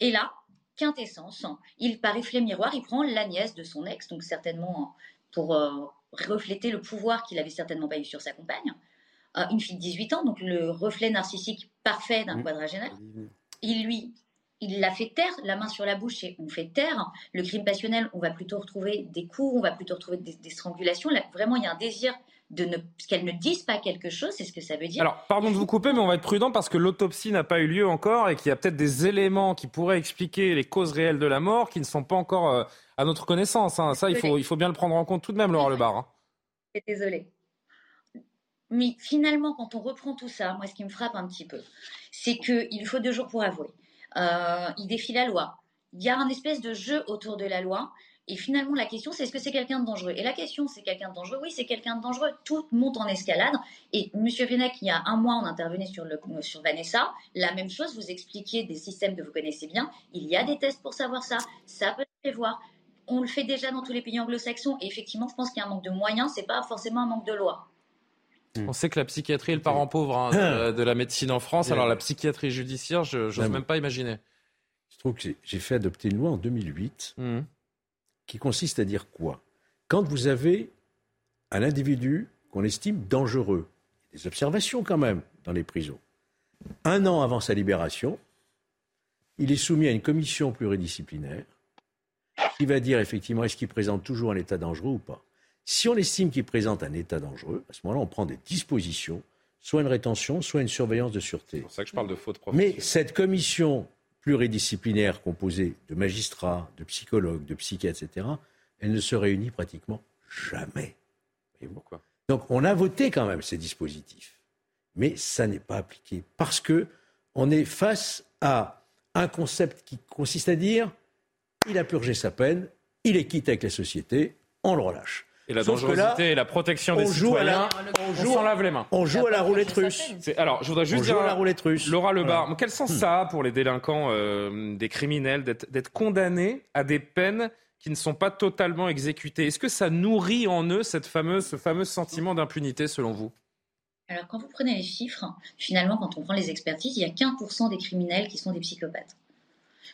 Et là, quintessence, il par effet miroir, il prend la nièce de son ex, donc certainement pour euh, refléter le pouvoir qu'il avait certainement pas eu sur sa compagne, une fille de 18 ans, donc le reflet narcissique parfait d'un mmh. quadragénaire. Il lui, il l'a fait taire, la main sur la bouche, et on fait taire. Le crime passionnel, on va plutôt retrouver des coups, on va plutôt retrouver des, strangulations. Là, vraiment, il y a un désir de ne qu'elle ne dise pas quelque chose, c'est ce que ça veut dire. Alors, pardon de vous couper, mais on va être prudent parce que l'autopsie n'a pas eu lieu encore et qu'il y a peut-être des éléments qui pourraient expliquer les causes réelles de la mort qui ne sont pas encore euh, à notre connaissance. Hein. Ça, il faut, il faut bien le prendre en compte tout de même, Laura Lebar. Hein. Désolée. Mais finalement, quand on reprend tout ça, moi, ce qui me frappe un petit peu, c'est qu'il faut deux jours pour avouer. Euh, il défie la loi. Il y a un espèce de jeu autour de la loi. Et finalement, la question, c'est est-ce que c'est quelqu'un de dangereux? Et la question, c'est quelqu'un de dangereux? Oui, c'est quelqu'un de dangereux. Tout monte en escalade. Et M. Fenech, il y a un mois, on intervenait sur, le, sur Vanessa. La même chose, vous expliquiez des systèmes que vous connaissez bien. Il y a des tests pour savoir ça. Ça peut se prévoir. On le fait déjà dans tous les pays anglo-saxons. Et effectivement, je pense qu'il y a un manque de moyens. C'est pas forcément un manque de loi. On sait que la psychiatrie est le parent pauvre hein, de, la médecine en France. Alors la psychiatrie judiciaire, je n'ose même pas imaginer. Je trouve que j'ai fait adopter une loi en 2008 mmh. Qui consiste à dire quoi? Quand vous avez un individu qu'on estime dangereux, des observations quand même dans les prisons, un an avant sa libération, il est soumis à une commission pluridisciplinaire qui va dire effectivement est-ce qu'il présente toujours un état dangereux ou pas. Si on estime qu'il présente un état dangereux, à ce moment-là, on prend des dispositions, soit une rétention, soit une surveillance de sûreté. C'est pour ça que je parle de faute Mais cette commission pluridisciplinaire composée de magistrats, de psychologues, de psychiatres, etc., elle ne se réunit pratiquement jamais. Et pourquoi? Donc on a voté quand même ces dispositifs, mais ça n'est pas appliqué parce que on est face à un concept qui consiste à dire il a purgé sa peine, il est quitte avec la société, on le relâche. Et la dangerosité et la protection des citoyens, on, s'en lave les mains. On joue à la roulette russe. Alors, je voudrais juste on dire, joue à la roulette russe. Laura Lebar, quel sens ça a pour les délinquants, euh, des criminels, d'être condamnés à des peines qui ne sont pas totalement exécutées? Est-ce que ça nourrit en eux cette fameuse, ce fameux sentiment d'impunité, selon vous? Alors, quand vous prenez les chiffres, finalement, quand on prend les expertises, il y a 15% des criminels qui sont des psychopathes.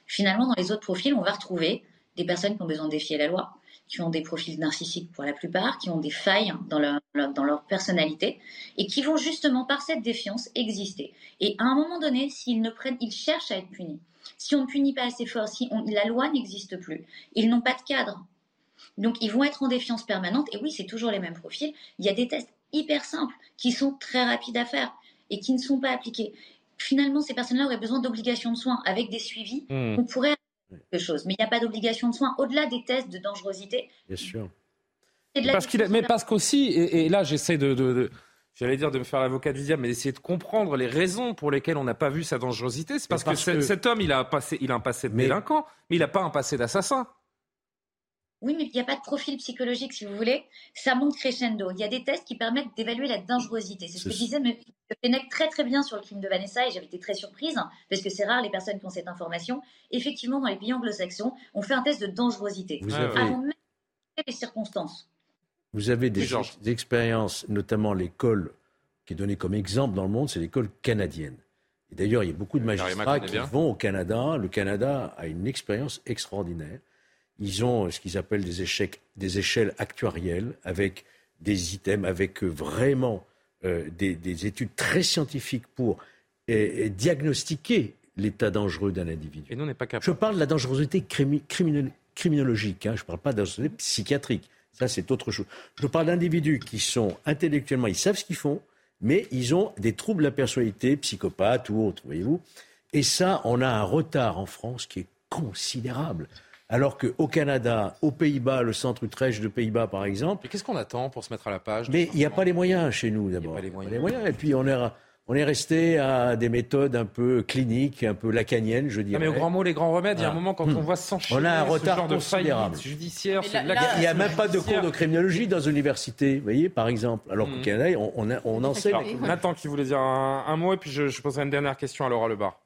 Finalement, dans les autres profils, on va retrouver des personnes qui ont besoin de défier la loi, qui ont des profils narcissiques pour la plupart, qui ont des failles dans leur, dans leur personnalité et qui vont justement par cette défiance exister. Et à un moment donné, s'ils ne prennent, ils cherchent à être punis. Si on ne punit pas assez fort, si la loi n'existe plus, ils n'ont pas de cadre. Donc ils vont être en défiance permanente. Et oui, c'est toujours les mêmes profils. Il y a des tests hyper simples qui sont très rapides à faire et qui ne sont pas appliqués. Finalement, ces personnes-là auraient besoin d'obligations de soins avec des suivis. Mmh. On pourrait quelque chose. Mais il n'y a pas d'obligation de soins au-delà des tests de dangerosité. Bien sûr. Parce qu'il, mais parce qu'aussi, et, là j'essaie de, j'allais dire de me faire l'avocat du diable, mais d'essayer de comprendre les raisons pour lesquelles on n'a pas vu sa dangerosité. C'est parce, que, cet homme, il a, passé, il a un passé de délinquant, mais il n'a pas un passé d'assassin. Oui, mais il n'y a pas de profil psychologique, si vous voulez. Ça monte crescendo. Il y a des tests qui permettent d'évaluer la dangerosité. C'est ce que je disais, mais Fenech très très bien sur le crime de Vanessa et j'avais été très surprise parce que c'est rare les personnes qui ont cette information. Effectivement, dans les pays anglo-saxons, on fait un test de dangerosité vous avez... avant même les circonstances. Vous avez des, des expériences, notamment l'école qui est donnée comme exemple dans le monde, c'est l'école canadienne. Et d'ailleurs, il y a beaucoup de magistrats qui vont au Canada. Le Canada a une expérience extraordinaire. Ils ont ce qu'ils appellent des, échecs, des échelles actuarielles avec des items, avec vraiment euh, des, études très scientifiques pour diagnostiquer l'état dangereux d'un individu. Et nous, on n'est pas capable. Je parle de la dangerosité criminologique, hein, je ne parle pas de la dangerosité psychiatrique. Ça, c'est autre chose. Je parle d'individus qui sont intellectuellement, ils savent ce qu'ils font, mais ils ont des troubles de la personnalité, psychopathes ou autres, voyez-vous. Et ça, on a un retard en France qui est considérable. Alors qu'au Canada, aux Pays-Bas, le centre Utrecht de Pays-Bas, par exemple. Mais qu'est-ce qu'on attend pour se mettre à la page Mais il n'y a pas les moyens chez nous, d'abord. Il n'y a pas les moyens. Et puis, on est, on est resté à des méthodes un peu cliniques, un peu lacaniennes, je dirais. mais au grand mot, les grands remèdes, il y a un moment quand on voit s'enchaîner on a un retard ce considérable. de judiciaire. il n'y a, même pas de cours de criminologie dans les universités, vous voyez, par exemple. Alors qu'au hmm. Canada, on, on, on enseigne. Nathan qui voulait dire un, mot, et puis je, je, poserai une dernière question à Laura Lebar.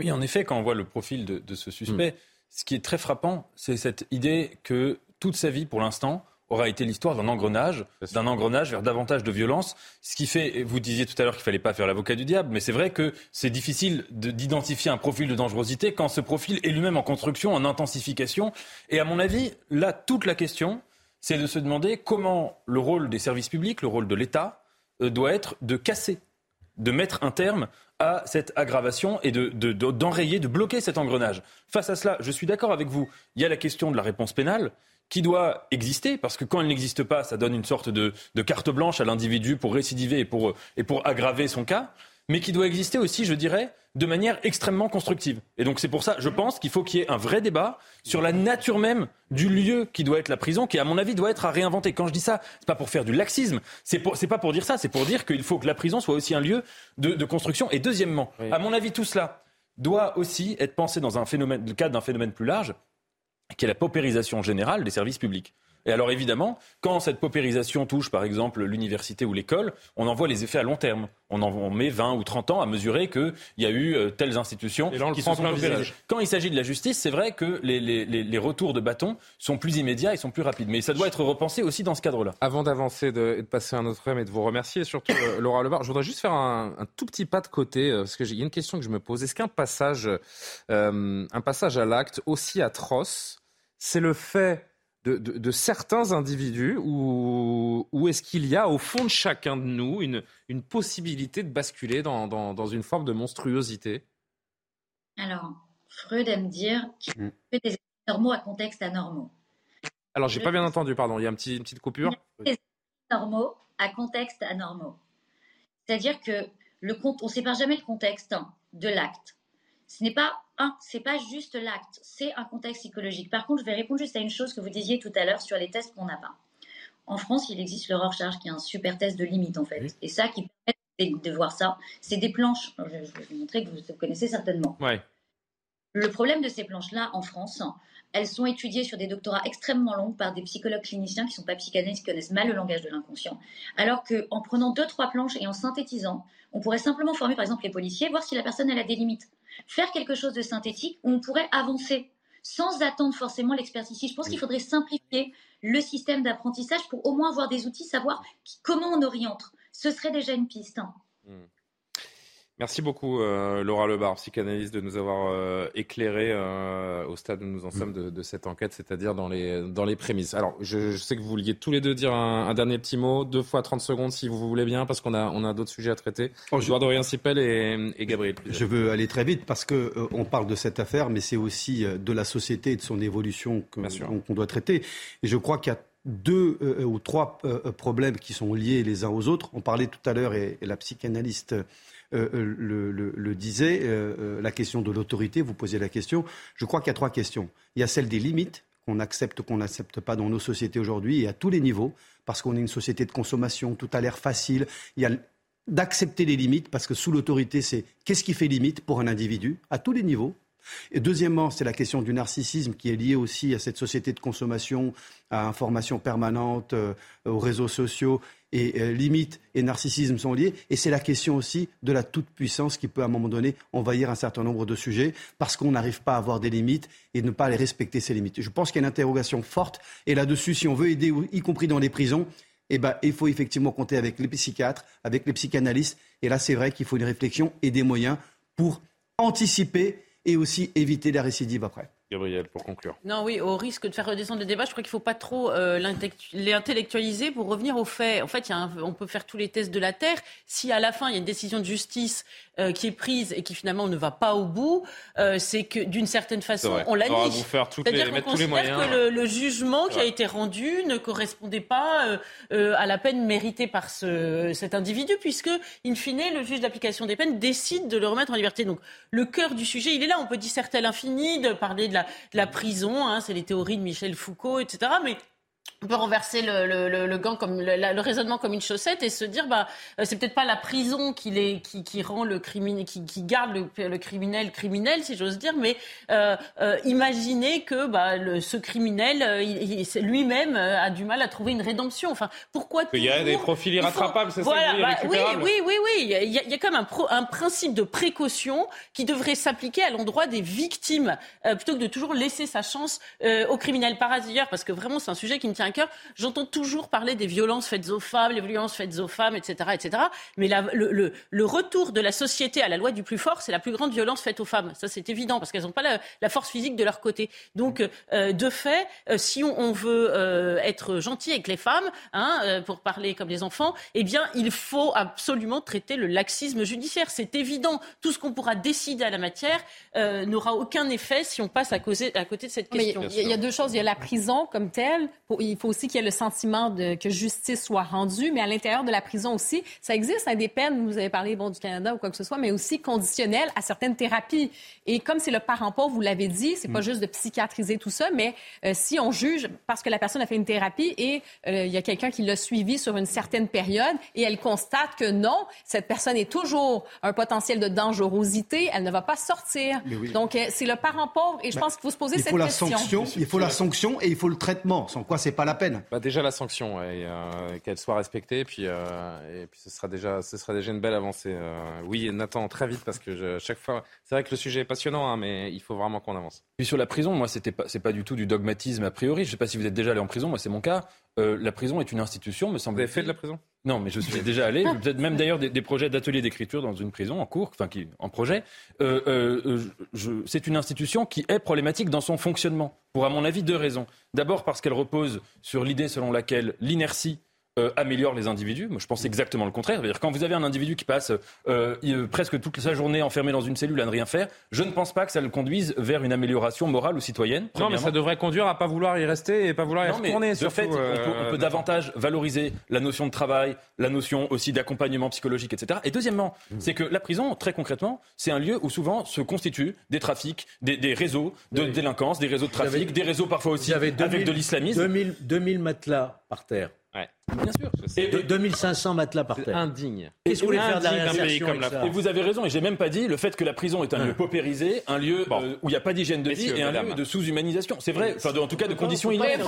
Oui, en effet, quand on voit le profil de, ce suspect, hmm ce qui est très frappant, c'est cette idée que toute sa vie, pour l'instant, aura été l'histoire d'un engrenage, d'un engrenage vers davantage de violence. Ce qui fait, vous disiez tout à l'heure qu'il ne fallait pas faire l'avocat du diable, mais c'est vrai que c'est difficile d'identifier un profil de dangerosité quand ce profil est lui-même en construction, en intensification. Et à mon avis, là, toute la question, c'est de se demander comment le rôle des services publics, le rôle de l'État, euh, doit être de casser de mettre un terme à cette aggravation et d'enrayer, de, de, bloquer cet engrenage. Face à cela, je suis d'accord avec vous, il y a la question de la réponse pénale qui doit exister, parce que quand elle n'existe pas, ça donne une sorte de, carte blanche à l'individu pour récidiver et pour, et pour aggraver son cas, mais qui doit exister aussi, je dirais, de manière extrêmement constructive. Et donc c'est pour ça, je pense qu'il faut qu'il y ait un vrai débat sur la nature même du lieu qui doit être la prison, qui à mon avis doit être à réinventer. Quand je dis ça, c'est pas pour faire du laxisme, c'est pas pour dire ça, c'est pour dire qu'il faut que la prison soit aussi un lieu de, construction. Et deuxièmement, à mon avis, tout cela doit aussi être pensé dans un phénomène, le cadre d'un phénomène plus large, qui est la paupérisation générale des services publics. Et alors évidemment, quand cette paupérisation touche par exemple l'université ou l'école, on en voit les effets à long terme. On en met 20 ou 30 ans à mesurer qu'il y a eu euh, telles institutions qui se sont paupérisées. Quand il s'agit de la justice, c'est vrai que les, les, retours de bâton sont plus immédiats et sont plus rapides. Mais ça doit être repensé aussi dans ce cadre-là. Avant d'avancer et de, passer à un autre thème et de vous remercier, surtout euh, Laura Lebar, je voudrais juste faire un, tout petit pas de côté, euh, parce qu'il y a une question que je me pose. Est-ce qu'un passage, un passage à l'acte aussi atroce, c'est le fait de, certains individus ou, est-ce qu'il y a au fond de chacun de nous une, une possibilité de basculer dans, dans, une forme de monstruosité? Alors, Freud aime dire qu'il mm. fait des normaux à contexte anormaux. Alors, j'ai pas bien entendu, pardon, il y a une petite coupure? Des normaux à contexte anormaux. C'est-à-dire que le, on ne sépare jamais le contexte de l'acte ce n'est pas un, c'est pas juste l'acte, c'est un contexte psychologique. Par contre, je vais répondre juste à une chose que vous disiez tout à l'heure sur les tests qu'on n'a pas. En France, il existe le Rorschach, qui est un super test de limite en fait. Et ça qui permet de voir ça, c'est des planches. Je, vais vous montrer que vous connaissez certainement. Ouais. Le problème de ces planches-là en France, elles sont étudiées sur des doctorats extrêmement longs par des psychologues cliniciens qui ne sont pas psychanalystes, qui connaissent mal le langage de l'inconscient. Alors qu'en prenant deux, trois planches et en synthétisant, on pourrait simplement former par exemple les policiers, voir si la personne elle a des limites faire quelque chose de synthétique où on pourrait avancer sans attendre forcément l'expertise. Je pense qu'il faudrait simplifier le système d'apprentissage pour au moins avoir des outils, savoir comment on oriente. Ce serait déjà une piste. Hein. Merci beaucoup, euh, Laura Lebar, psychanalyste, de nous avoir euh, éclairé euh, au stade où nous en sommes de, cette enquête, c'est-à-dire dans les, dans les prémices. Alors, je, sais que vous vouliez tous les deux dire un, dernier petit mot, deux fois 30 secondes si vous voulez bien, parce qu'on a, on a d'autres sujets à traiter. Oh, je... Dorian Sipel et, et, Gabriel. Je veux aller très vite parce que on parle de cette affaire, mais c'est aussi de la société et de son évolution qu'on doit traiter. Et je crois qu'il y a deux ou trois problèmes qui sont liés les uns aux autres. On parlait tout à l'heure, et, et la psychanalyste euh, euh, le, disait, euh, la question de l'autorité, vous posez la question. Je crois qu'il y a trois questions. Il y a celle des limites qu'on accepte, qu'on n'accepte pas dans nos sociétés aujourd'hui et à tous les niveaux, parce qu'on est une société de consommation, tout a l'air facile. Il y a d'accepter les limites, parce que sous l'autorité, c'est qu'est-ce qui fait limite pour un individu, à tous les niveaux. Et deuxièmement, c'est la question du narcissisme qui est liée aussi à cette société de consommation, à information permanente, aux réseaux sociaux et euh, limite et narcissisme sont liés. Et c'est la question aussi de la toute-puissance qui peut à un moment donné envahir un certain nombre de sujets parce qu'on n'arrive pas à avoir des limites et ne pas les respecter ces limites. Je pense qu'il y a une interrogation forte et là-dessus, si on veut aider, y compris dans les prisons, eh ben, il faut effectivement compter avec les psychiatres, avec les psychanalystes. Et là, c'est vrai qu'il faut une réflexion et des moyens pour anticiper et aussi éviter la récidive après. Gabriel, pour conclure. Non, oui, au risque de faire redescendre le débat, je crois qu'il ne faut pas trop euh, l'intellectualiser pour revenir aux faits. En fait, on peut faire tous les tests de la Terre. Si à la fin, il y a une décision de justice euh, qui est prise et qui finalement ne va pas au bout, euh, c'est que d'une certaine façon, on l'a dit. C'est-à-dire qu'on considère que le, jugement qui a été rendu ne correspondait pas à la peine méritée par ce, cet individu, puisque, in fine, le juge d'application des peines décide de le remettre en liberté. Donc, le cœur du sujet, il est là. On peut disserter à l'infini, de parler de la, de la prison, hein, c'est les théories de Michel Foucault, etc. Mais on peut renverser le, le, le, gant comme le, raisonnement comme une chaussette et se dire bah euh, c'est peut-être pas la prison qui, les, qui, qui rend le criminel qui, qui garde le, criminel criminel si j'ose dire mais euh, euh, imaginez que bah, ce criminel lui-même a du mal à trouver une rédemption. Enfin pourquoi il y a des profils irrattrapables c'est voilà, ça bah, oui oui oui oui. Il y a, il y a comme un, un principe de précaution qui devrait s'appliquer à l'endroit des victimes plutôt que de toujours laisser sa chance aux criminels par ailleurs parce que vraiment c'est un sujet qui me tient cœur. J'entends toujours parler des violences faites aux femmes, les violences faites aux femmes, etc., etc. Mais le, le, retour de la société à la loi du plus fort, c'est la plus grande violence faite aux femmes. Ça, c'est évident parce qu'elles n'ont pas la, force physique de leur côté. Donc, euh, de fait, euh, si on, veut euh, être gentil avec les femmes, hein, pour parler comme les enfants, eh bien, il faut absolument traiter le laxisme judiciaire. C'est évident. Tout ce qu'on pourra décider à la matière n'aura aucun effet si on passe à, à côté de cette question. il y, a deux choses. Il y a la prison comme telle. Il faut aussi qu'il y ait le sentiment de, que justice soit rendue, mais à l'intérieur de la prison aussi, ça existe hein, des peines. Vous avez parlé bon, du Canada ou quoi que ce soit, mais aussi conditionnelles à certaines thérapies. Et comme c'est le parent pauvre, vous l'avez dit, c'est pas mm. juste de psychiatriser tout ça, mais euh, si on juge parce que la personne a fait une thérapie et euh, il y a quelqu'un qui l'a suivi sur une certaine période et elle constate que non, cette personne est toujours un potentiel de dangerosité, elle ne va pas sortir. Donc euh, c'est le parent pauvre et je pense qu'il faut se poser cette question. Sanction, il faut la sanction et il faut le traitement, sans quoi c'est pas la peine. Bah déjà la sanction, qu'elle soit respectée, et puis, et puis ce sera déjà, ce sera déjà une belle avancée. oui, Nathan, très vite parce que chaque fois, c'est vrai que le sujet est passionnant, hein, mais il faut vraiment qu'on avance. Puis sur la prison, moi, c'était pas, c'est pas du tout du dogmatisme a priori. Je sais pas si vous êtes déjà allé en prison, moi c'est mon cas. Euh, la prison est une institution, me semble. Vous avez fait de la prison? Non, mais je suis déjà allé. Peut-être même d'ailleurs des, projets d'ateliers d'écriture dans une prison en cours, enfin qui en projet. Euh, euh, c'est une institution qui est problématique dans son fonctionnement. Pour à mon avis deux raisons. D'abord parce qu'elle repose sur l'idée selon laquelle l'inertie euh, améliore les individus. Moi, je pense exactement le contraire. C'est-à-dire, quand vous avez un individu qui passe euh, presque toute sa journée enfermé dans une cellule à ne rien faire, je ne pense pas que ça le conduise vers une amélioration morale ou citoyenne. Non, mais ça devrait conduire à pas vouloir y rester et pas vouloir y retourner. de fait, on, euh, peut, davantage valoriser la notion de travail, la notion aussi d'accompagnement psychologique, etc. Et deuxièmement, mmh. c'est que la prison, très concrètement, c'est un lieu où souvent se constituent des trafics, des, réseaux de délinquance, des réseaux de trafic, des réseaux parfois aussi avec de l'islamisme. 2000, 2000 matelas par terre. Bien sûr. Et, 2500 matelas par terre. Indigne. Qu'est-ce que vous voulez faire de la réinsertion comme la Et vous avez raison, et j'ai même pas dit le fait que la prison est un lieu paupérisé, un lieu euh, où il n'y a pas d'hygiène de vie et un lieu de sous-humanisation. C'est vrai, enfin, en tout cas de conditions inhumaines.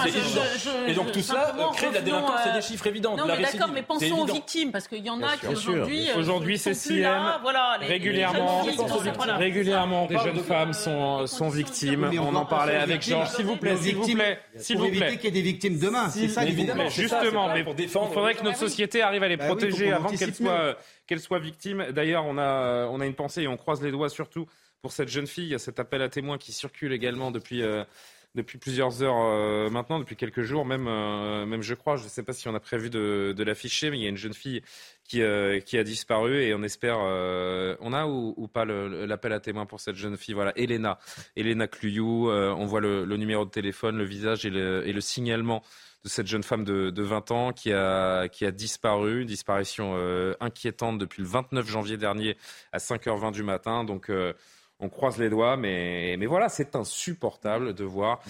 et donc tout ça crée de la délinquance, c'est des chiffres évidents. Non, mais d'accord, mais pensons aux victimes, parce qu'il y en a qui aujourd'hui. Euh, aujourd'hui, c'est CM. Régulièrement, régulièrement, des jeunes femmes sont victimes. On en parlait avec Georges. S'il vous plaît, s'il vous plaît, s'il vous plaît. qu'il y ait des victimes demain. C'est ça, évidemment. Justement, mais il faudrait que notre société arrive à les bah protéger avant qu'elles soient, qu'elles soient victimes. D'ailleurs, on a, on a une pensée et on croise les doigts surtout pour cette jeune fille. Il y a cet appel à témoins qui circule également depuis, euh, depuis plusieurs heures euh, maintenant, depuis quelques jours même, euh, même je crois. Je ne sais pas si on a prévu de, de l'afficher, mais il y a une jeune fille qui, qui a disparu et on espère. on a ou, pas l'appel à témoins pour cette jeune fille? Voilà, Elena, Elena Cluyou. on voit le, le, numéro de téléphone, le visage et le, et le signalement de cette jeune femme de, 20 ans qui a, qui a disparu, une disparition euh, inquiétante depuis le 29 janvier dernier à 5h20 du matin. Donc euh, on croise les doigts, mais, mais voilà, c'est insupportable de voir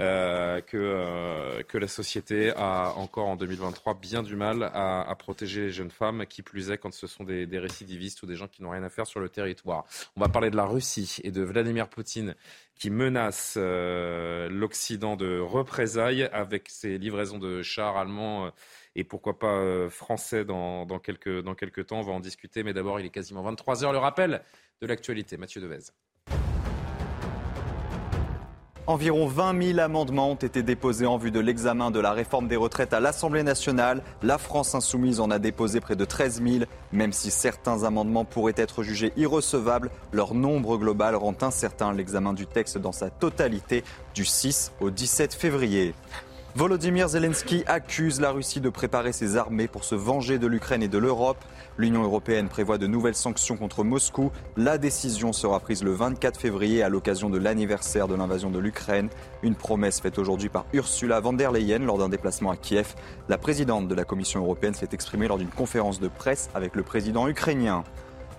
euh, que, que la société a encore en 2023 bien du mal à, protéger les jeunes femmes, qui plus est quand ce sont des, des récidivistes ou des gens qui n'ont rien à faire sur le territoire. On va parler de la Russie et de Vladimir Poutine qui menace euh, l'Occident de représailles avec ses livraisons de chars allemands euh, et pourquoi pas euh, français dans, quelques, temps. On va en discuter, mais d'abord, il est quasiment 23 heures. Le rappel de l'actualité, Mathieu Devez. Environ 20 000 amendements ont été déposés en vue de l'examen de la réforme des retraites à l'Assemblée nationale. La France insoumise en a déposé près de 13 000. Même si certains amendements pourraient être jugés irrecevables, leur nombre global rend incertain l'examen du texte dans sa totalité du 6 au 17 février. Volodymyr Zelensky accuse la Russie de préparer ses armées pour se venger de l'Ukraine et de l'Europe. L'Union européenne prévoit de nouvelles sanctions contre Moscou. La décision sera prise le 24 février à l'occasion de l'anniversaire de l'invasion de l'Ukraine. Une promesse faite aujourd'hui par Ursula von der Leyen lors d'un déplacement à Kiev. La présidente de la Commission européenne s'est exprimée lors d'une conférence de presse avec le président ukrainien.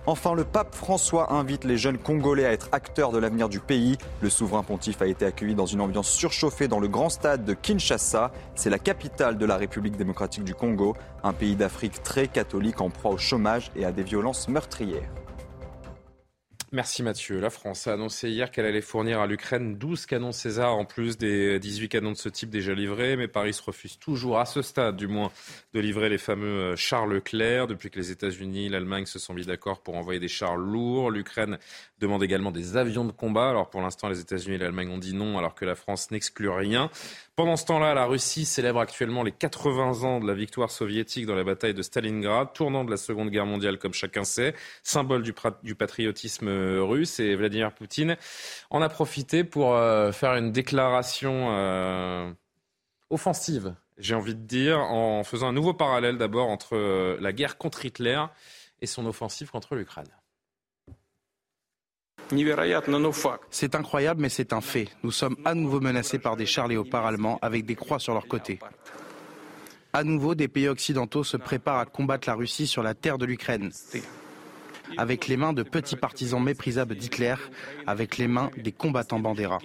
Enfin, le pape François invite les jeunes Congolais à être acteurs de l'avenir du pays. Le souverain pontife a été accueilli dans une ambiance surchauffée dans le grand stade de Kinshasa. C'est la capitale de la République démocratique du Congo, un pays d'Afrique très catholique en proie au chômage et à des violences meurtrières. Merci Mathieu. La France a annoncé hier qu'elle allait fournir à l'Ukraine 12 canons César en plus des 18 canons de ce type déjà livrés. Mais Paris se refuse toujours, à ce stade du moins, de livrer les fameux euh, chars Leclerc. Depuis que les États-Unis, l'Allemagne se sont mis d'accord pour envoyer des chars lourds, l'Ukraine demande également des avions de combat. Alors pour l'instant, les États-Unis et l'Allemagne ont dit non, alors que la France n'exclut rien. Pendant ce temps-là, la Russie célèbre actuellement les 80 ans de la victoire soviétique dans la bataille de Stalingrad, tournant de la Seconde Guerre mondiale comme chacun sait, symbole du, patriotisme euh, russe. Et Vladimir Poutine en a profité pour euh, faire une déclaration offensive, j'ai envie de dire, en faisant un nouveau parallèle d'abord entre la guerre contre Hitler et son offensive contre l'Ukraine. C'est incroyable, mais c'est un fait. Nous sommes à nouveau menacés par des chars léopards allemands avec des croix sur leur côté. À nouveau, des pays occidentaux se préparent à combattre la Russie sur la terre de l'Ukraine. Avec les mains de petits partisans méprisables d'Hitler, avec les mains des combattants Bandera.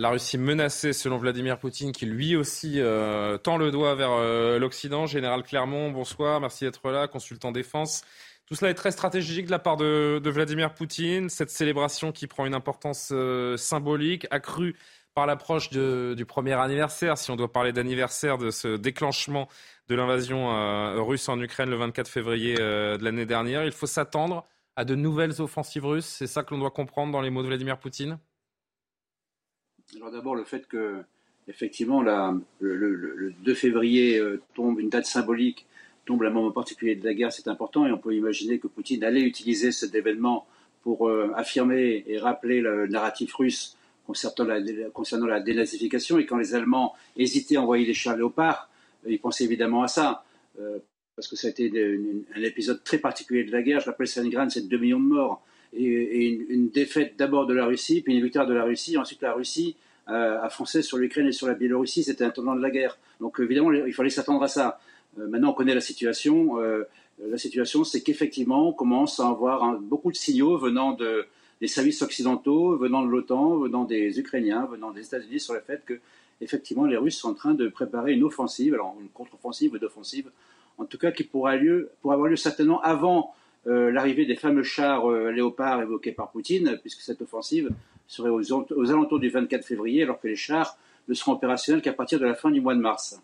La Russie menacée, selon Vladimir Poutine, qui lui aussi euh, tend le doigt vers euh, l'Occident. Général Clermont, bonsoir, merci d'être là, consultant défense. Tout cela est très stratégique de la part de, Vladimir Poutine, cette célébration qui prend une importance euh, symbolique, accrue par l'approche du premier anniversaire, si on doit parler d'anniversaire de ce déclenchement de l'invasion russe en Ukraine le 24 février de l'année dernière. Il faut s'attendre à de nouvelles offensives russes. C'est ça que l'on doit comprendre dans les mots de Vladimir Poutine? Alors d'abord le fait que effectivement le, le, 2 février tombe une date symbolique tombe un moment particulier de la guerre, c'est important, et on peut imaginer que Poutine allait utiliser cet événement pour euh, affirmer et rappeler le narratif russe concernant la, concernant la dénazification, et quand les Allemands hésitaient à envoyer les chars léopards, euh, ils pensaient évidemment à ça, euh, parce que ça a été un épisode très particulier de la guerre, je rappelle Stalingrad, c'est 2 millions de morts, et, une, défaite d'abord de la Russie, puis une victoire de la Russie, ensuite la Russie a foncé sur l'Ukraine et sur la Biélorussie, c'était un tournant de la guerre. Donc évidemment, il fallait s'attendre à ça. Euh, maintenant, on connaît la situation. Euh, la situation, c'est qu'effectivement, on commence à avoir beaucoup de signaux venant des services occidentaux, venant de l'OTAN, venant des Ukrainiens, venant des États-Unis sur le fait que, effectivement, les Russes sont en train de préparer une offensive, alors une contre-offensive ou d'offensive, en tout cas qui pourra, lieu, pourra avoir lieu certainement avant euh, l'arrivée des fameux chars léopards évoqués par Poutine, puisque cette offensive serait aux, alentours du 24 février, alors que les chars ne seront opérationnels qu'à partir de la fin du mois de mars.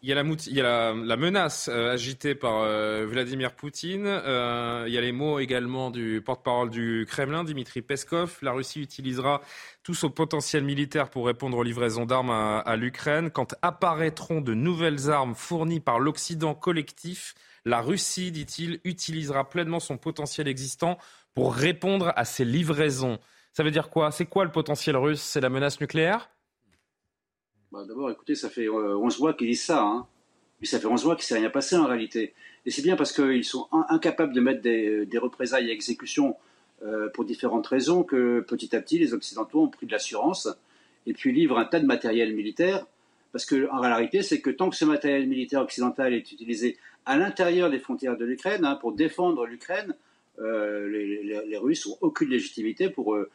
Il y a la, menace euh, agitée par euh, Vladimir Poutine. Euh, il y a les mots également du porte-parole du Kremlin, Dimitri Peskov. La Russie utilisera tout son potentiel militaire pour répondre aux livraisons d'armes à l'Ukraine. Quand apparaîtront de nouvelles armes fournies par l'Occident collectif, la Russie, dit-il, utilisera pleinement son potentiel existant pour répondre à ces livraisons. Ça veut dire quoi? C'est quoi le potentiel russe? C'est la menace nucléaire? Bah, D'abord, écoutez, ça fait 11 euh, mois qu'ils disent ça. Hein. Mais ça fait 11 mois qu'il ne s'est rien passé en réalité. Et c'est bien parce qu'ils sont incapables de mettre des, représailles à exécution euh, pour différentes raisons que petit à petit, les Occidentaux ont pris de l'assurance et puis livrent un tas de matériel militaire. Parce qu'en réalité, c'est que tant que ce matériel militaire occidental est utilisé à l'intérieur des frontières de l'Ukraine, hein, pour défendre l'Ukraine, euh, les, Russes n'ont aucune légitimité pour euh,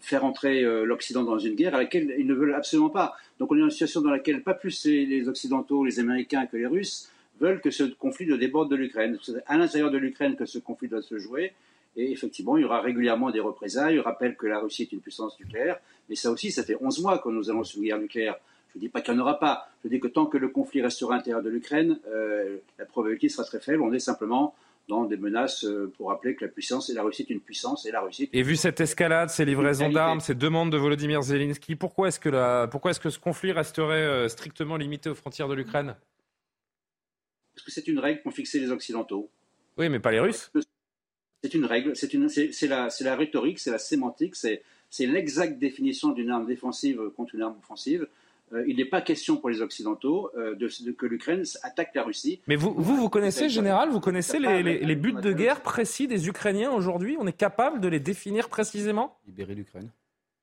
faire entrer euh, l'Occident dans une guerre à laquelle ils ne veulent absolument pas. Donc on est dans une situation dans laquelle pas plus les, Occidentaux, les Américains que les Russes veulent que ce conflit ne déborde de l'Ukraine. C'est à l'intérieur de l'Ukraine que ce conflit doit se jouer. Et effectivement, il y aura régulièrement des représailles. Je rappelle que la Russie est une puissance nucléaire. Mais ça aussi, ça fait 11 mois que nous allons sur une guerre nucléaire. Je ne dis pas qu'il n'y en aura pas. Je dis que tant que le conflit restera à l'intérieur de l'Ukraine, euh, la probabilité sera très faible. On est simplement dans des menaces euh, pour rappeler que la puissance et la Russie est une puissance et la Russie. Et vu cette escalade, ces livraisons d'armes, ces demandes de Volodymyr Zelensky, pourquoi est-ce que, la... pourquoi est-ce que ce conflit resterait euh, strictement limité aux frontières de l'Ukraine? Parce que c'est une règle qu'ont fixée les Occidentaux. Oui, mais pas les Russes. C'est une règle, c'est, une, c'est, la, c'est la rhétorique, c'est la sémantique, c'est, c'est l'exacte définition d'une arme défensive contre une arme offensive. Euh, il n'est pas question pour les Occidentaux euh, de, que l'Ukraine attaque la Russie. Mais vous, vous, vous connaissez, général, vous connaissez les, buts de guerre précis des Ukrainiens aujourd'hui? On est capable de les définir précisément? Libérer l'Ukraine.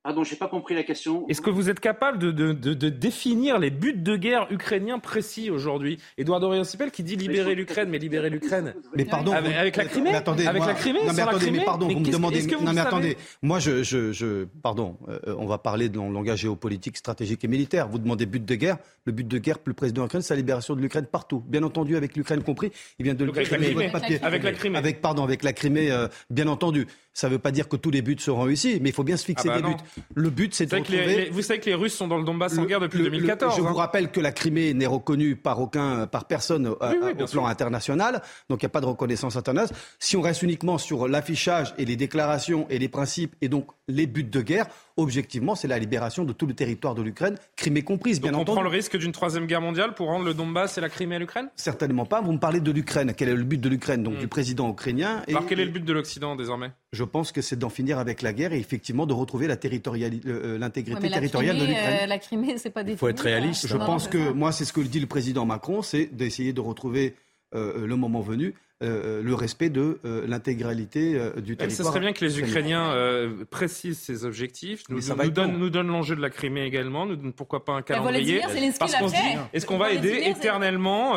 Pardon, j'ai pas compris la question. Est-ce que vous êtes capable de, de, de, définir les buts de guerre ukrainiens précis aujourd'hui? Édouard Dorian-Sipel qui dit libérer l'Ukraine, mais libérer l'Ukraine. Mais pardon, avec, la Crimée, attendez, avec la Crimée, non mais attendez, mais pardon, vous me demandez. non mais attendez, moi je, je, je pardon, euh, on va parler de langage géopolitique, stratégique et militaire. Vous demandez but de guerre. Le but de guerre, pour le président ukrainien, c'est la libération de l'Ukraine partout. Bien entendu, avec l'Ukraine compris, il vient de avec la Crimée. Avec la Crimée. Avec pardon, avec la Crimée, euh, bien entendu. Ça ne veut pas dire que tous les buts seront réussis, mais il faut bien se fixer ah bah des buts. Le but, c'est de retrouver... vous savez que les Russes sont dans le Donbass en guerre depuis 2014. je vous hein. rappelle que la Crimée n'est reconnue par aucun, par personne au plan international, donc il n'y a pas de reconnaissance internationale. Si on reste uniquement sur l'affichage et les déclarations et les principes et donc les buts de guerre, objectivement, c'est la libération de tout le territoire de l'Ukraine, Crimée comprise, bien Donc on prend le risque d'une troisième guerre mondiale pour rendre le Donbass et la Crimée à l'Ukraine? Certainement pas. Vous me parlez de l'Ukraine. Quel est le but de l'Ukraine Donc hmm. du président ukrainien. Alors quel est le but de l'Occident désormais? Je pense que c'est d'en finir avec la guerre et effectivement de retrouver la euh, l'intégrité territoriale de l'Ukraine. Euh, la Crimée, c'est pas Il faut être réaliste. Je pense que moi, c'est ce que dit le président Macron, c'est d'essayer de retrouver euh, le moment venu euh, le respect de euh, l'intégralité du territoire. Ce serait bien que les Ukrainiens précisent ces objectifs, nous, nous, donnent, nous donnent l'enjeu de la Crimée également, nous donnent pourquoi pas un calendrier. Parce qu'on se dit, est-ce qu'on va aider éternellement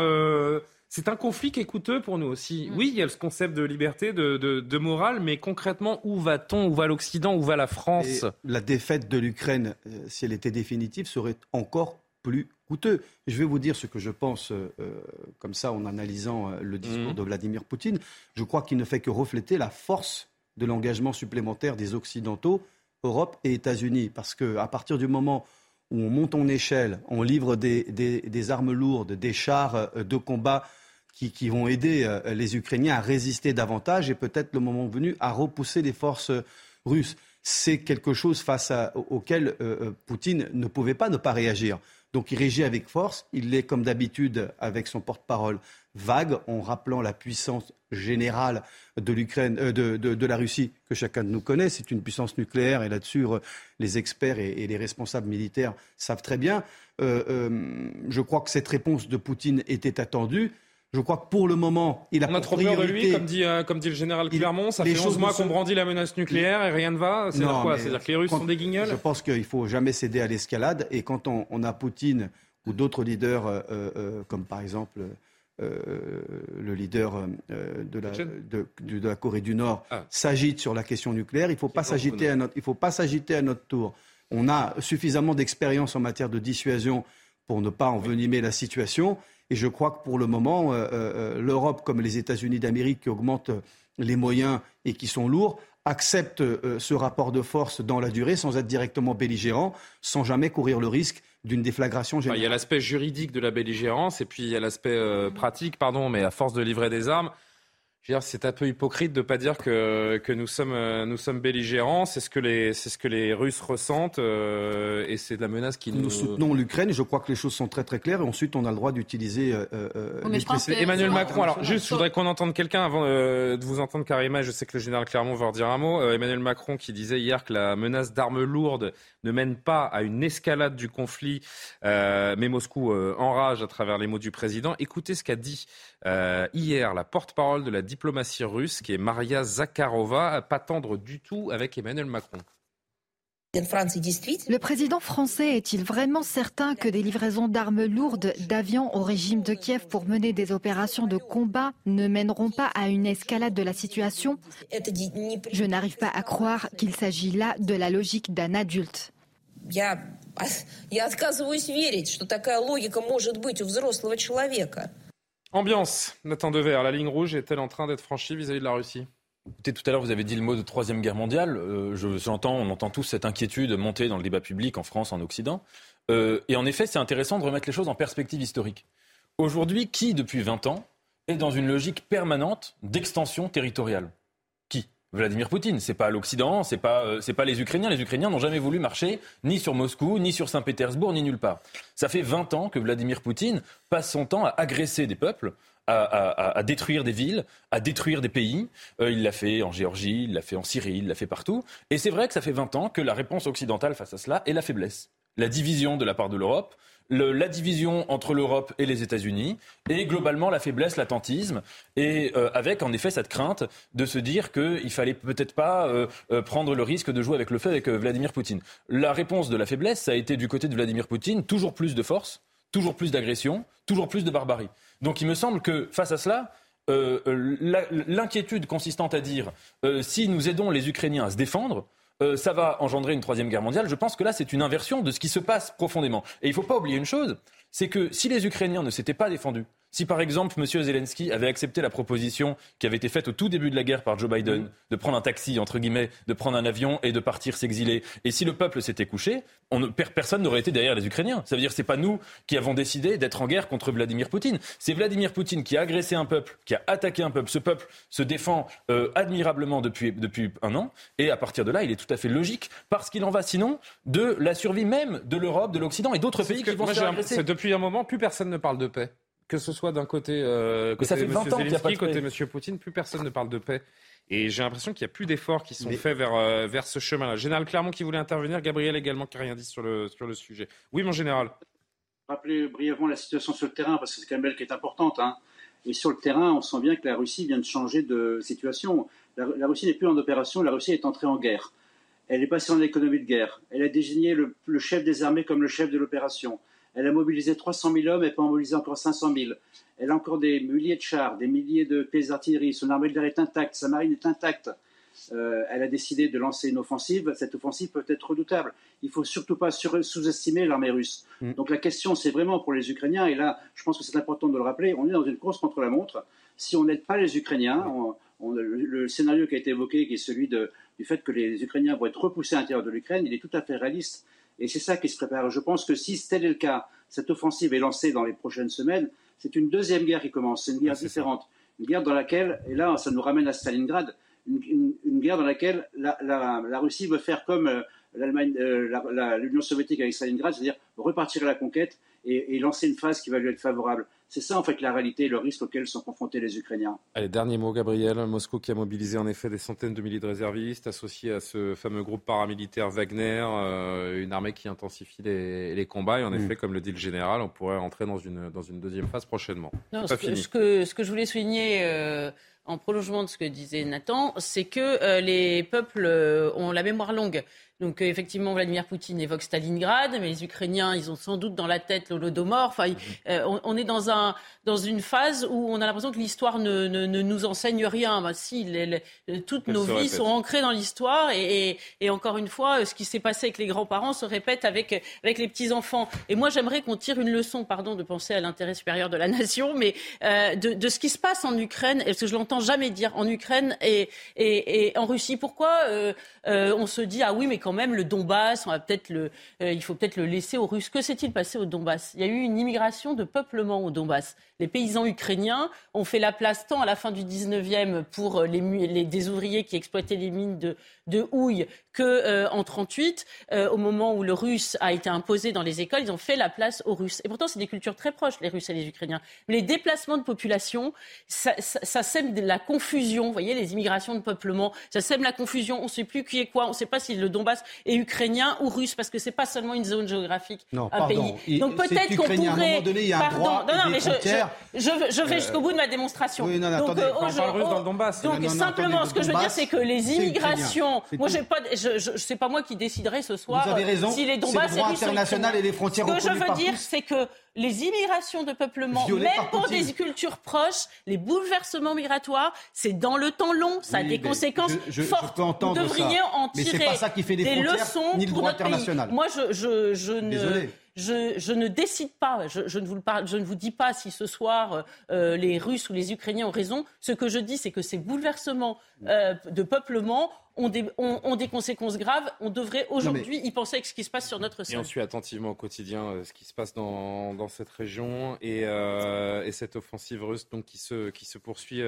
c'est un conflit qui est coûteux pour nous aussi. Mm. Oui, il y a ce concept de liberté, de, de, morale, mais concrètement, où va-t-on Où va l'Occident Où va la France? La défaite de l'Ukraine, si elle était définitive, serait encore plus coûteux. Je vais vous dire ce que je pense, euh, euh, comme ça, en analysant euh, le discours mhm. de Vladimir Poutine. Je crois qu'il ne fait que refléter la force de l'engagement supplémentaire des Occidentaux, Europe et États-Unis. Parce qu'à partir du moment où on monte en échelle, on livre des, armes lourdes, des chars de combat qui, qui, vont aider les Ukrainiens à résister davantage et peut-être le moment venu à repousser les forces russes. C'est quelque chose face à, auquel Poutine ne pouvait pas ne pas réagir. Donc il régit avec force, il l'est comme d'habitude avec son porte-parole vague, en rappelant la puissance générale de l'Ukraine, euh, de, la Russie que chacun de nous connaît. C'est une puissance nucléaire et là-dessus euh, les experts et, les responsables militaires savent très bien. Euh, je crois que cette réponse de Poutine était attendue. Je crois que pour le moment, il a On a trop peur de lui, comme dit, euh, comme dit le général Clermont. Ça fait 11 mois qu'on brandit la menace nucléaire et rien ne va. C'est quoi C'est-à-dire que les Russes sont des guignols Je pense qu'il ne faut jamais céder à l'escalade. Et quand on, a Poutine ou d'autres leaders, euh, euh, comme par exemple le leader de, la, de, la, Corée du Nord, ah. s'agite sur la question nucléaire, il ne faut pas s'agiter à notre, il faut pas s'agiter à notre tour. On a suffisamment d'expérience en matière de dissuasion pour ne pas envenimer la situation. Et je crois que pour le moment, euh, euh, l'Europe, comme les États-Unis d'Amérique, qui augmentent les moyens et qui sont lourds, acceptent euh, ce rapport de force dans la durée sans être directement belligérant, sans jamais courir le risque d'une déflagration générale. il y a l'aspect juridique de la belligérance et puis il y a l'aspect pratique, pardon, mais à force de livrer des armes, c'est un peu hypocrite de ne pas dire que, que nous, sommes, euh, nous sommes belligérants. C'est ce, que les, c'est ce que les Russes ressentent euh, et c'est de la menace qui nous... Nous soutenons l'Ukraine. Je crois que les choses sont très très claires et ensuite on a le droit d'utiliser euh, Emmanuel Macron. Alors juste, je voudrais qu'on entende quelqu'un avant de vous entendre, Karima. Je sais que le général Clermont va redire un mot. Emmanuel Macron qui disait hier que la menace d'armes lourdes ne mène pas à une escalade du conflit, mais Moscou enrage à travers les mots du président. Écoutez ce qu'a dit hier la porte-parole de la diplomatie russe, qui est Maria Zakharova, pas tendre du tout avec Emmanuel Macron. Le président français est-il vraiment certain que des livraisons d'armes lourdes, d'avions au régime de Kiev pour mener des opérations de combat ne mèneront pas à une escalade de la situation? Je n'arrive pas à croire qu'il s'agit là de la logique d'un adulte. Ambiance, Nathan Dever, la ligne rouge est-elle en train d'être franchie vis-à-vis de la Russie? Tout à l'heure, vous avez dit le mot de troisième guerre mondiale. Euh, je, j'entends, on entend tous cette inquiétude monter dans le débat public en France, en Occident. Euh, et en effet, c'est intéressant de remettre les choses en perspective historique. Aujourd'hui, qui, depuis 20 ans, est dans une logique permanente d'extension territoriale? Vladimir Poutine. C'est pas l'Occident, c'est pas euh, c'est pas les Ukrainiens. Les Ukrainiens n'ont jamais voulu marcher ni sur Moscou, ni sur Saint-Pétersbourg, ni nulle part. Ça fait 20 ans que Vladimir Poutine passe son temps à agresser des peuples, à, détruire des villes, à détruire des pays. Euh, il l'a fait en Géorgie, il l'a fait en Syrie, il l'a fait partout. Et c'est vrai que ça fait 20 ans que la réponse occidentale face à cela est la faiblesse. La division de la part de l'Europe, la division entre l'Europe et les États-Unis, et globalement la faiblesse, l'attentisme, et euh, avec en effet cette crainte de se dire qu'il fallait peut-être pas euh, euh, prendre le risque de jouer avec le feu avec Vladimir Poutine. La réponse de la faiblesse, ça a été du côté de Vladimir Poutine, toujours plus de force, toujours plus d'agression, toujours plus de barbarie. Donc il me semble que face à cela, l'inquiétude consistante à dire si nous aidons les Ukrainiens à se défendre, euh, ça va engendrer une troisième guerre mondiale. Je pense que là, c'est une inversion de ce qui se passe profondément. Et il ne faut pas oublier une chose, c'est que si les Ukrainiens ne s'étaient pas défendus, si par exemple M. Zelensky avait accepté la proposition qui avait été faite au tout début de la guerre par Joe Biden de prendre un taxi, entre guillemets, de prendre un avion et de partir s'exiler, et si le peuple s'était couché, on personne n'aurait été derrière les Ukrainiens. Ça veut dire que ce n'est pas nous qui avons décidé d'être en guerre contre Vladimir Poutine. C'est Vladimir Poutine qui a agressé un peuple, qui a attaqué un peuple. Ce peuple se défend euh, admirablement depuis, depuis un an, et à partir de là, il est tout à fait logique, parce qu'il en va sinon de la survie même de l'Europe, de l'Occident et d'autres pays qui vont se faire agresser. Depuis un moment, plus personne ne parle de paix que ce soit d'un côté, euh, côté M. Zelensky, côté M. Poutine, plus personne ne parle de paix. Et j'ai l'impression qu'il n'y a plus d'efforts qui sont faits vers, euh, vers ce chemin-là. Général Clermont qui voulait intervenir, Gabriel également qui n'a rien dit sur le, sur le sujet. Oui, mon général. Rappelez brièvement la situation sur le terrain, parce que c'est quand même elle qui est importante. Hein. Et sur le terrain, on sent bien que la Russie vient de changer de situation. La, Russie n'est plus en opération, la Russie est entrée en guerre. Elle est passée en économie de guerre. Elle a désigné le, le chef des armées comme le chef de l'opération. Elle a mobilisé 300 000 hommes et peut en mobiliser encore 500 000. Elle a encore des milliers de chars, des milliers de pièces d'artillerie. Son armée de l'air est intacte, sa marine est intacte. Euh, elle a décidé de lancer une offensive. Cette offensive peut être redoutable. Il ne faut surtout pas sous-estimer l'armée russe. Mm. Donc la question, c'est vraiment pour les Ukrainiens, et là, je pense que c'est important de le rappeler, on est dans une course contre la montre. Si on n'aide pas les Ukrainiens, le, scénario qui a été évoqué, qui est celui du fait que les Ukrainiens vont être repoussés à l'intérieur de l'Ukraine, il est tout à fait réaliste. Et c'est ça qui se prépare. Je pense que si tel est le cas, cette offensive est lancée dans les prochaines semaines, c'est une deuxième guerre qui commence. C'est une guerre différente. Une guerre dans laquelle, et là, ça nous ramène à Stalingrad, une, guerre dans laquelle la, Russie veut faire comme euh, euh, l'Union soviétique avec Stalingrad, c'est-à-dire repartir à la conquête et, lancer une phase qui va lui être favorable. C'est ça, en fait, la réalité, le risque auquel sont confrontés les Ukrainiens. Allez, dernier mot, Gabriel. Moscou qui a mobilisé en effet des centaines de milliers de réservistes associés à ce fameux groupe paramilitaire Wagner, euh, une armée qui intensifie les, combats. Et en mm. effet, comme le dit le général, on pourrait entrer dans une, dans une deuxième phase prochainement. Non, ce, que, ce, que, ce, que, je voulais souligner. Euh, en prolongement de ce que disait Nathan, c'est que euh, les peuples ont la mémoire longue. Donc euh, effectivement, Vladimir Poutine évoque Stalingrad, mais les Ukrainiens, ils ont sans doute dans la tête l'Holodomor. Enfin, euh, on, est dans, un, dans une phase où on a l'impression que l'histoire ne, ne, ne, nous enseigne rien. Bah, si, toutes nos vies sont ancrées dans l'histoire, et, et, encore une fois, ce qui s'est passé avec les grands-parents se répète avec, avec les petits-enfants. Et moi, j'aimerais qu'on tire une leçon, pardon, de penser à l'intérêt supérieur de la nation, mais euh, de, de, ce qui se passe en Ukraine, parce que je l'entends jamais dire en Ukraine et, et, et en Russie. Pourquoi on se dit ah oui, mais quand même le Donbass, on va peut-être le, euh, il faut peut-être le laisser aux Russes. Que s'est-il passé au Donbass? Il y a eu une immigration de peuplement au Donbass. Les paysans ukrainiens ont fait la place tant à la fin du 19e pour les, les des ouvriers qui exploitaient les mines de, de houille que euh, en 38, euh, au moment où le russe a été imposé dans les écoles, ils ont fait la place aux Russes. Et pourtant, c'est des cultures très proches, les Russes et les Ukrainiens. Mais les déplacements de population, ça, ça, sème de la confusion. Vous voyez, les immigrations de peuplement, ça sème la confusion. On ne sait plus qui est quoi. On ne sait pas si le Donbass est ukrainien ou russe, parce que c'est pas seulement une zone géographique, non, un pays. Donc peut-être qu'on pourrait. À un moment donné, il y a un droit non, non, mais je, je, vais jusqu'au bout de ma démonstration. Oui, non, non, donc, attendez, euh, russe dans le Donbass. Donc simplement, ce que je veux dire, c'est que les immigrations, moi, j'ai pas je, sais pas moi qui déciderai ce soir. Vous avez raison. Si les Donbass c'est le droit international et les frontières. Ce que je veux dire, c'est que les immigrations de peuplement, même pour des cultures proches, les bouleversements migratoires, c'est dans le temps long, ça a des conséquences fortes. Vous devriez en tirer pas ça qui fait des, des leçons ni le droit international. Moi, je, je, je ne je, ne décide pas, je, ne vous je, ne vous dis pas si ce soir euh, les Russes ou les Ukrainiens ont raison. Ce que je dis, c'est que ces bouleversements euh, de peuplement ont des, ont, des, conséquences graves. On devrait aujourd'hui y penser avec ce qui se passe sur notre sol. Et on suit attentivement au quotidien euh, ce qui se passe dans, dans cette région et, et, cette offensive russe donc, qui, se, qui se poursuit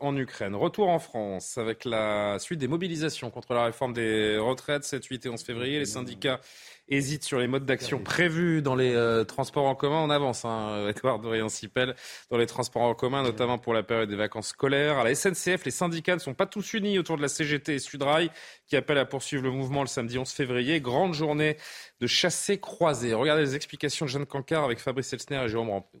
en Ukraine. Retour en France avec la suite des mobilisations contre la réforme des retraites 7, 8 et 11 février. Les syndicats hésite sur les modes d'action prévus dans les euh, transports en commun. On avance, hein, Edouard Dorian-Sipel, dans les transports en commun, notamment pour la période des vacances scolaires. À la SNCF, les syndicats ne sont pas tous unis autour de la CGT Sudrail qui appelle à poursuivre le mouvement le samedi 11 février. Grande journée de chassés croisés. Regardez les explications de Jeanne Cancard avec Fabrice Elsner et Jérôme Rampenou.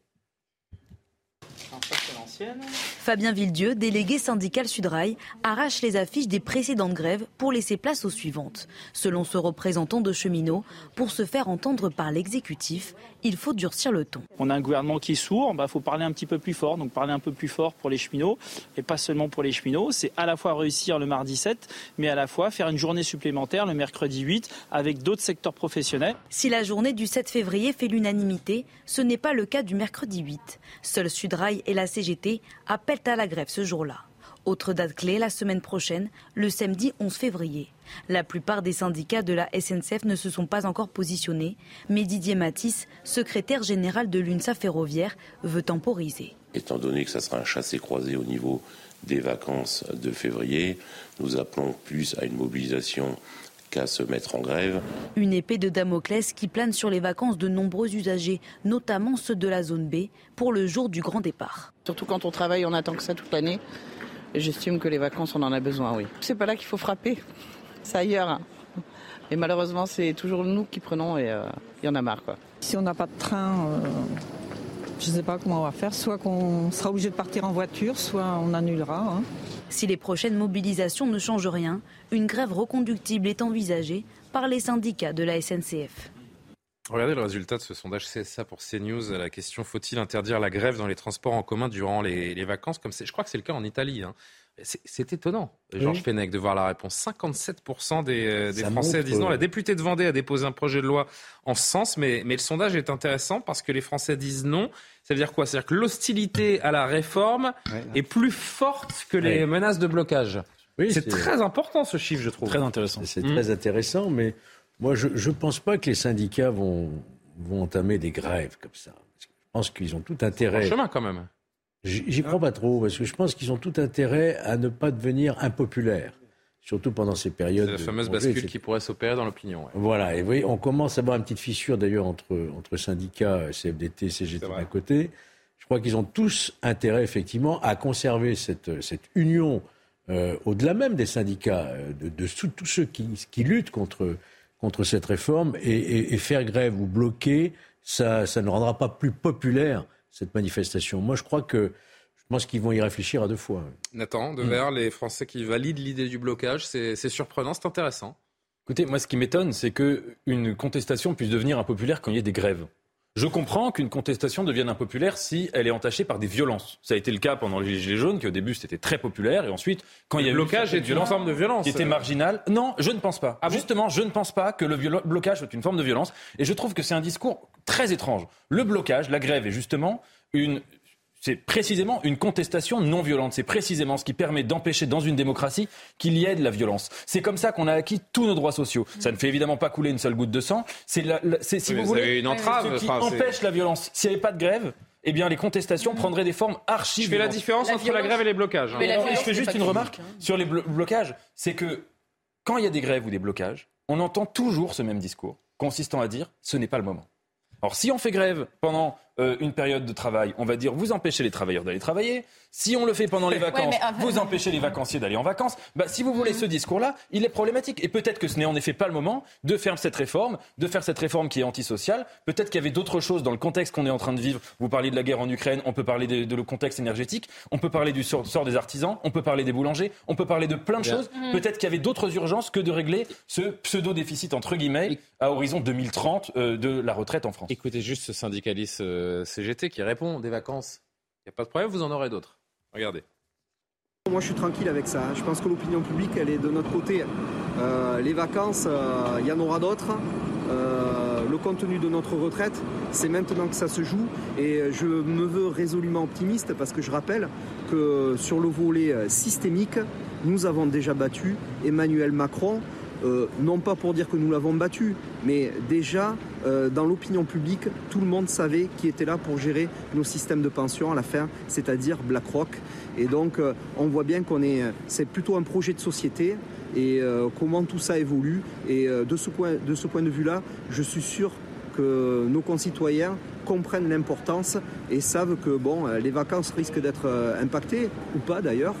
Fabien Villedieu, délégué syndical Sudrail, arrache les affiches des précédentes grèves pour laisser place aux suivantes. Selon ce représentant de cheminots, pour se faire entendre par l'exécutif, il faut durcir le ton. On a un gouvernement qui est sourd, il bah, faut parler un petit peu plus fort, donc parler un peu plus fort pour les cheminots, et pas seulement pour les cheminots, c'est à la fois réussir le mardi 7, mais à la fois faire une journée supplémentaire le mercredi 8 avec d'autres secteurs professionnels. Si la journée du 7 février fait l'unanimité, ce n'est pas le cas du mercredi 8. Seul Sudrail et la CGT appellent à la grève ce jour-là. Autre date clé la semaine prochaine, le samedi 11 février. La plupart des syndicats de la SNCF ne se sont pas encore positionnés, mais Didier Matisse, secrétaire général de l'UNSA ferroviaire, veut temporiser. Étant donné que ça sera un chassé-croisé au niveau des vacances de février, nous appelons plus à une mobilisation qu'à se mettre en grève. Une épée de Damoclès qui plane sur les vacances de nombreux usagers, notamment ceux de la zone B, pour le jour du grand départ. Surtout quand on travaille, on attend que ça toute l'année. J'estime que les vacances, on en a besoin, oui. C'est pas là qu'il faut frapper, c'est ailleurs. Et malheureusement, c'est toujours nous qui prenons et euh, il y en a marre. Quoi. Si on n'a pas de train, euh, je ne sais pas comment on va faire. Soit qu'on sera obligé de partir en voiture, soit on annulera. Hein. Si les prochaines mobilisations ne changent rien, une grève reconductible est envisagée par les syndicats de la SNCF. Regardez le résultat de ce sondage CSA pour CNews. La question faut-il interdire la grève dans les transports en commun durant les, vacances? Comme Je crois que c'est le cas en Italie. Hein. C'est étonnant, Georges Fenech, de voir la réponse. 57% des, euh, Français disent non. La députée de Vendée a déposé un projet de loi en ce sens, mais, mais le sondage est intéressant parce que les Français disent non. Ça veut dire quoi? C'est-à-dire que l'hostilité à la réforme est plus forte que les menaces de blocage. Oui, c'est très important ce chiffre, je trouve. Très intéressant. C'est très intéressant, mais moi, je ne pense pas que les syndicats vont, vont entamer des grèves comme ça. Je pense qu'ils ont tout intérêt. Un chemin quand même. J'y crois pas trop, parce que je pense qu'ils ont tout intérêt à ne pas devenir impopulaires, surtout pendant ces périodes. C'est la fameuse bascule qui pourrait s'opérer dans l'opinion. Voilà, et vous voyez, on commence à avoir une petite fissure d'ailleurs entre, entre syndicats, CFDT, CGT d'un côté. Je crois qu'ils ont tous intérêt, effectivement, à conserver cette, cette union, euh, au-delà même des syndicats, euh, de, de, tous ceux qui, qui luttent contre, contre cette réforme, et, et, et faire grève ou bloquer, ça, ça ne rendra pas plus populaire cette manifestation. Moi, je crois que je pense qu'ils vont y réfléchir à deux fois. Nathan, de vers les Français qui valident l'idée du blocage, c'est surprenant, c'est intéressant. Écoutez, moi, ce qui m'étonne, c'est qu'une contestation puisse devenir impopulaire quand il y a des grèves. Je comprends qu'une contestation devienne impopulaire si elle est entachée par des violences. Ça a été le cas pendant les Gilets jaunes, qui au début c'était très populaire, et ensuite, quand il y a le blocage est une forme de violence, qui était marginale. Non, je ne pense pas. Ah Justement, je ne pense pas que le blocage est une forme de violence, et je trouve que c'est un discours très étrange. Le blocage, la grève, est justement une c'est précisément une contestation non violente. C'est précisément ce qui permet d'empêcher dans une démocratie qu'il y ait de la violence. C'est comme ça qu'on a acquis tous nos droits sociaux. Ça ne fait évidemment pas couler une seule goutte de sang. C'est, si vous, voulez, une entrave, ce qui empêche la violence. S'il n'y avait pas de grève, eh bien, les contestations prendraient des formes archi. Je fais la différence entre la grève et les blocages. Hein. je fais juste une remarque sur les blocages. C'est que quand il y a des grèves ou des blocages, on entend toujours ce même discours consistant à dire ce n'est pas le moment. Alors si on fait grève pendant euh, une période de travail, on va dire vous empêchez les travailleurs d'aller travailler. Si on le fait pendant les vacances, vous empêchez les vacanciers d'aller en vacances. Bah, si vous voulez ce discours-là, il est problématique. Et peut-être que ce n'est en effet pas le moment de faire cette réforme, de faire cette réforme qui est antisociale. Peut-être qu'il y avait d'autres choses dans le contexte qu'on est en train de vivre. Vous parliez de la guerre en Ukraine, on peut parler de, le contexte énergétique, on peut parler du sort, des artisans, on peut parler des boulangers, on peut parler de plein de choses. Mm. Peut-être qu'il y avait d'autres urgences que de régler ce pseudo-déficit, entre guillemets, à horizon 2030 euh, de la retraite en France. Écoutez juste ce syndicaliste euh, CGT qui répond des vacances. Il n'y a pas de problème, vous en aurez d'autres. Regardez. Moi, je suis tranquille avec ça. Hein. Je pense que l'opinion publique, elle est de notre côté. Euh, les vacances, euh, il y en aura d'autres. Euh, le contenu de notre retraite, c'est maintenant que ça se joue. Et je me veux résolument optimiste parce que je rappelle que sur le volet systémique, nous avons déjà battu Emmanuel Macron euh, non pas pour dire que nous l'avons battu, mais déjà euh, dans l'opinion publique, tout le monde savait qui était là pour gérer nos systèmes de pension à la fin, c'est-à-dire BlackRock. Et donc euh, on voit bien qu'on est, c'est plutôt un projet de société et comment tout ça évolue. Et de ce point de, ce point de vue-là, je suis sûr que nos concitoyens comprennent l'importance et savent que bon, les vacances risquent d'être impactées ou pas d'ailleurs,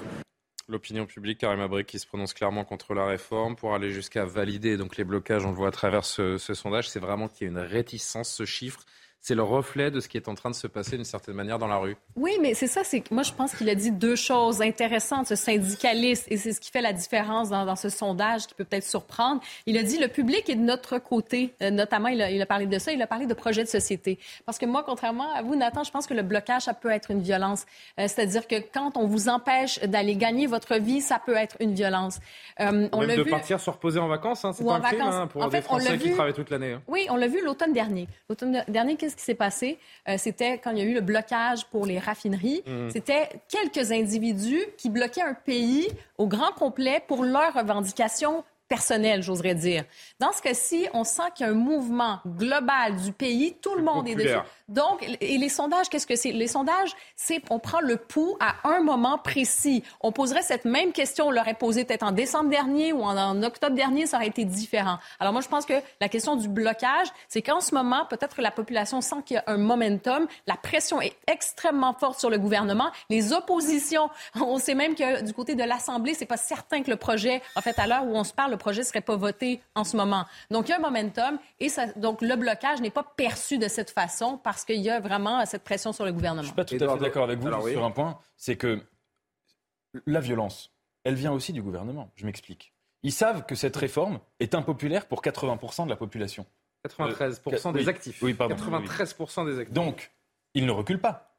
L'opinion publique, Karim Abrik, qui se prononce clairement contre la réforme pour aller jusqu'à valider donc les blocages, on le voit à travers ce, ce sondage, c'est vraiment qu'il y a une réticence, ce chiffre c'est le reflet de ce qui est en train de se passer d'une certaine manière dans la rue. Oui, mais c'est ça. C'est moi, je pense qu'il a dit deux choses intéressantes. Ce syndicaliste, et c'est ce qui fait la différence dans, ce sondage qui peut peut-être surprendre. Il a dit le public est de notre côté. Euh, notamment, il a, parlé de ça. Il a parlé de projet de société. Parce que moi, contrairement à vous, Nathan, je pense que le blocage, ça peut être une violence. Euh, c'est-à-dire que quand on vous empêche d'aller gagner votre vie, ça peut être une violence. Euh, on Même de partir se reposer en vacances, hein, c'est pas un crime hein, pour des Français qui travaillent toute l'année. Hein. Oui, on l'a vu l'automne dernier. L'automne dernier, ce qui s'est passé, euh, c'était quand il y a eu le blocage pour les raffineries. Mhm. C'était quelques individus qui bloquaient un pays au grand complet pour leurs revendications personnelles, j'oserais dire. Dans ce cas-ci, on sent qu'il y a un mouvement global du pays. Tout le monde est dessus. Donc, et les sondages, qu'est-ce que c'est? Les sondages, c'est on prend le pouls à un moment précis. On poserait cette même question, on l'aurait posée peut-être en décembre dernier ou en, octobre dernier, ça aurait été différent. Alors moi, je pense que la question du blocage, c'est qu'en ce moment, peut-être que la population sent qu'il y a un momentum, la pression est extrêmement forte sur le gouvernement, les oppositions, on sait même que du côté de l'Assemblée, c'est pas certain que le projet, en fait, à l'heure où on se parle, le projet serait pas voté en ce moment. Donc, il y a un momentum et ça, donc le blocage n'est pas perçu de cette façon parce qu'il y a vraiment cette pression sur le gouvernement. Je ne suis pas tout à fait d'accord avec vous sur un point, c'est que la violence, elle vient aussi du gouvernement. Je m'explique. Ils savent que cette réforme est impopulaire pour 80% de la population. 93% euh, des actifs. Oui, pardon. 93% des actifs. Donc, ils ne reculent pas.